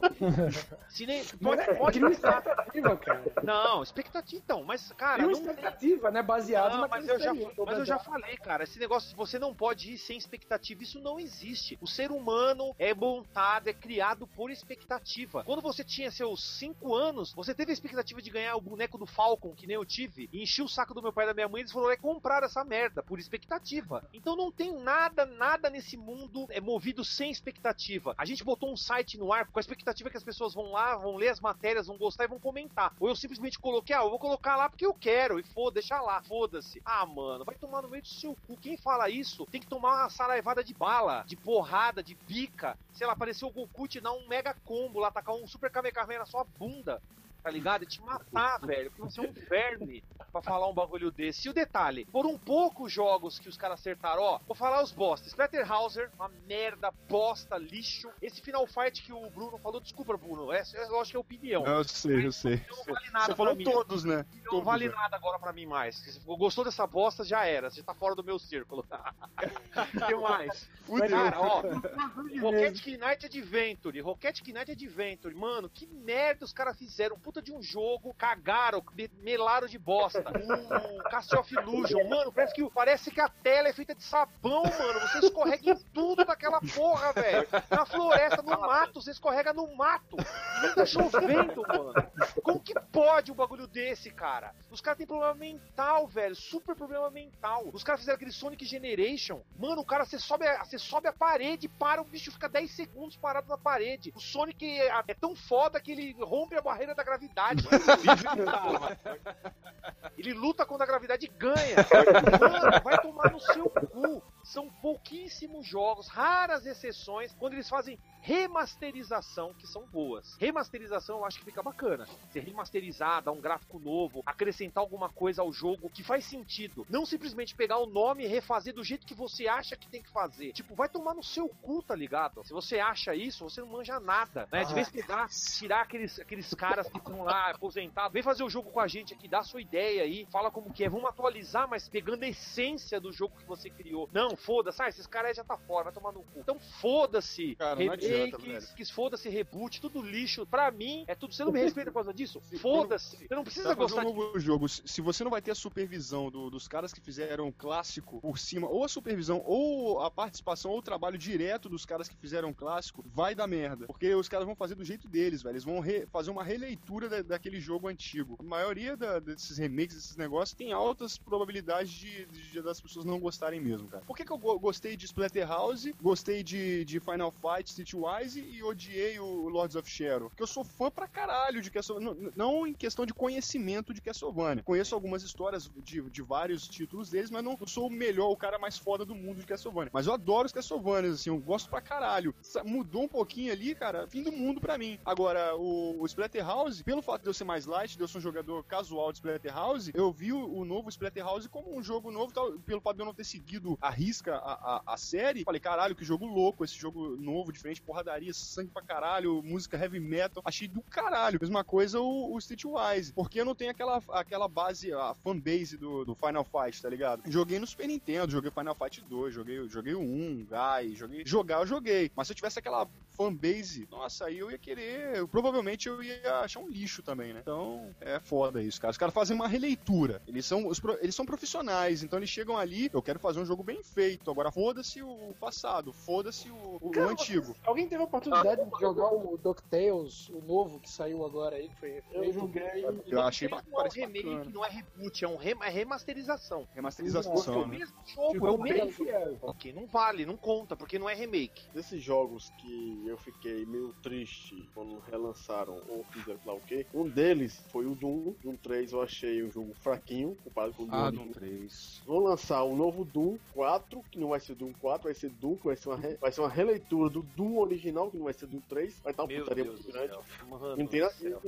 Se nem, pode, É, pode uma pensar. expectativa, cara. Não, expectativa então, mas, cara, não tem. expectativa, né? Baseado Não, na mas eu, já, mas eu já falei, cara, esse negócio de você não pode ir sem expectativa, isso não existe. O ser humano é montado, é criado por expectativa. Quando você tinha seus 5 anos, você teve a expectativa de ganhar o boneco do Falcon, que nem eu tive, e enchi o saco do meu pai e da minha mãe, eles foram lá e compraram essa merda, por expectativa. Então não tem nada, nada nesse mundo é movido sem expectativa. A gente botou um site no ar com a expectativa que as pessoas vão lá, vão ler as matérias, vão gostar e vão comentar. Ou eu simplesmente coloquei, ah, eu vou colocar lá porque eu quero, e foda, deixa lá, foda-se. Ah, mano, vai tomar no meio do seu cu. Quem fala isso tem que tomar uma saraivada de bala, de porrada, de bica. Sei lá, apareceu o Goku te dar um mega combo lá, tacar um super Kamehameha na sua bunda. Tá ligado? E te matar, velho. Porque você é um verme pra falar um bagulho desse. E o detalhe, foram poucos jogos que os caras acertaram, ó. Vou falar os bosta. Splatterhauser, uma merda, bosta, lixo. Esse Final Fight que o Bruno falou, desculpa, Bruno. Essa é lógico que é opinião. Eu sei, eu sei. Não vale nada Você falou mim. todos, né? Não Todos, vale né? nada agora pra mim mais. Se você gostou dessa bosta, já era. Você tá fora do meu círculo. O que mais? Fudeu. Cara, ó, Rocket Knight Adventure, Rocket Knight Adventure, mano, que merda os caras fizeram, puta de um jogo, cagaram, me- melaram de bosta. O Castle of Illusion, mano, parece que, parece que a tela é feita de sabão, mano, você escorrega em porra, velho. Na floresta, no mato, você escorrega no mato, nem tá chovendo, mano. Como que pode um bagulho desse, cara? Os caras têm problema mental, velho, super problema mental. Os caras fizeram aquele Sonic Generation, mano, o cara, você sobe, você sobe a parede, para, o bicho fica 10 segundos parado na parede. O Sonic é, é tão foda que ele rompe a barreira da gravidade. ele luta contra a gravidade e ganha. Mano, vai tomar no seu cu. São pouquíssimos jogos, raras exceções, quando eles fazem remasterização que são boas. Remasterização eu acho que fica bacana. Você remasterizar, dar um gráfico novo, acrescentar alguma coisa ao jogo que faz sentido. Não simplesmente pegar o nome e refazer do jeito que você acha que tem que fazer. Tipo, vai tomar no seu cu, tá ligado? Se você acha isso, você não manja nada, né? De vez em pegar, tirar aqueles, aqueles caras que estão lá aposentados, vem fazer o jogo com a gente aqui, dá sua ideia aí, fala como que é, vamos atualizar, mas pegando a essência do jogo que você criou. Não, foda-se, ah, esses caras já tá fora, vai tomar no cu. Então foda-se. Remakes, que foda-se reboot, tudo lixo. Pra mim, é tudo. Você não me respeita por causa disso? Foda-se. Você não precisa fazer gostar um novo jogo, se você não vai ter a supervisão do- dos caras que fizeram clássico por cima, ou a supervisão, ou a participação, ou o trabalho direto dos caras que fizeram clássico, vai dar merda. Porque os caras vão fazer do jeito deles, velho. Eles vão re- fazer uma releitura da- daquele jogo antigo. A maioria da- desses remakes, desses negócios, tem altas probabilidades de, de- das pessoas não gostarem mesmo, cara. Por que, que eu go- gostei de Splatterhouse, gostei de, de Final Fight, Streetwise e odiei o Lords of Shadow? Porque eu sou fã pra caralho de Castlevania. Não, não em questão de conhecimento de Castlevania. Conheço algumas histórias de, de vários títulos deles, mas não sou o melhor, o cara mais foda do mundo de Castlevania. Mas eu adoro os Castlevanias, assim, eu gosto pra caralho. Mudou um pouquinho ali, cara, fim do mundo pra mim. Agora, o, o Splatterhouse, pelo fato de eu ser mais light, de eu ser um jogador casual de Splatterhouse, eu vi o, o novo Splatterhouse como um jogo novo, tal, pelo fato de eu não ter seguido a risca a, a, a série. Falei, caralho, que jogo louco, esse jogo novo, diferente, porradaria, sangue pra caralho, música heavy metal. Achei do caralho. Mesma coisa o, o Streetwise, porque não tenho aquela, aquela base, a fanbase do, do Final Fight, tá ligado? Joguei no Super Nintendo, joguei Final Fight 2, joguei, joguei o 1, Guy, joguei. Jogar eu joguei. Mas se eu tivesse aquela fanbase, nossa, aí eu ia querer. eu- provavelmente eu ia achar um lixo também, né? Então, é foda isso, cara. Os caras fazem uma releitura. Eles são, os eles são profissionais, então eles chegam ali, eu quero fazer um jogo bem feito. Agora, foda-se o passado, foda-se o, o- o Cara, antigo. Alguém teve a oportunidade de jogar o DuckTales, o novo que saiu agora aí, que foi Eu feito? joguei. Eu achei Não ba- é um remake, bacana. não é reboot, é um rem- é remasterização. É Remasterização, o né? mesmo jogo, Ficou é o mesmo fiel. Ok, não vale, não conta, porque não é remake. Desses jogos que eu fiquei meio triste quando relançaram ou fizeram lá o quê, um deles foi o Doom. Doom 3 eu achei um jogo fraquinho comparado com o Doom. Ah, original. do 3. Vão lançar o novo Doom 4, que não vai ser Doom 4, vai ser Doom, que vai ser uma, re- vai ser uma releitura do Doom original, que não vai ser Doom 3. Vai estar uma Meu putaria Deus muito grande. Mano Não, tem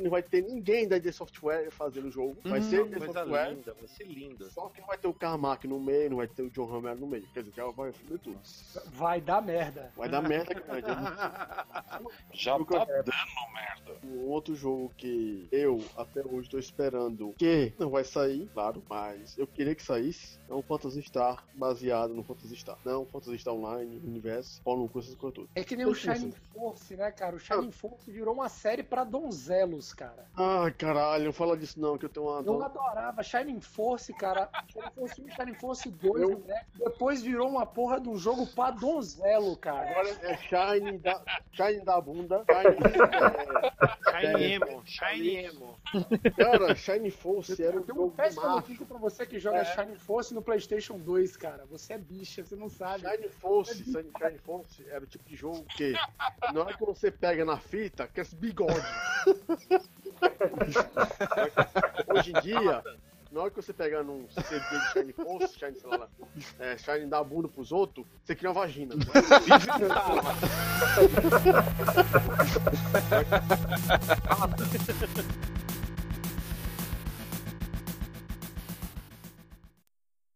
não vai ter ninguém da ID Software fazendo o jogo. Vai ser ID Software. linda, vai ser linda. Só que não vai ter o Carmack no meio, não vai ter o John Romero no meio. Quer dizer, já vai foder tudo. Vai dar merda. Vai dar merda grande. Já tá dando merda. Um outro jogo que eu até hoje tô esperando que não vai sair, claro, mas eu queria que saísse. É um Phantasy Star baseado no Phantasy Star. Não, Phantasy Star Online, Universo, Paulo com essas coisas todas. É que nem o Deixa eu Shining Force, né, cara? O Shining Force virou uma série pra donzelos, cara. Ai, caralho, não fala disso não, que eu tenho uma Eu dor. adorava Shining Force, cara. Shining Force 1 Shining Force 2, Eu- né? Depois virou uma porra de um jogo pra donzelo, cara. Agora é Shine da, Shine da bunda. Shine, Shiny Emo, Shiny Emo. é, cara, Shine Force era um Eu tenho jogo péssima macho. notícia pra você que joga É. Shining Force no PlayStation 2, cara. Você é bicha, você não sabe. Shine Force, Shine, Shine Force era o tipo de jogo que na hora que você pega na fita, que esse bigode. Hoje em dia, na hora que você pega num CD de Shine Force, Shine, sei lá, é, Shine dá a bunda pros outros, você cria uma vagina.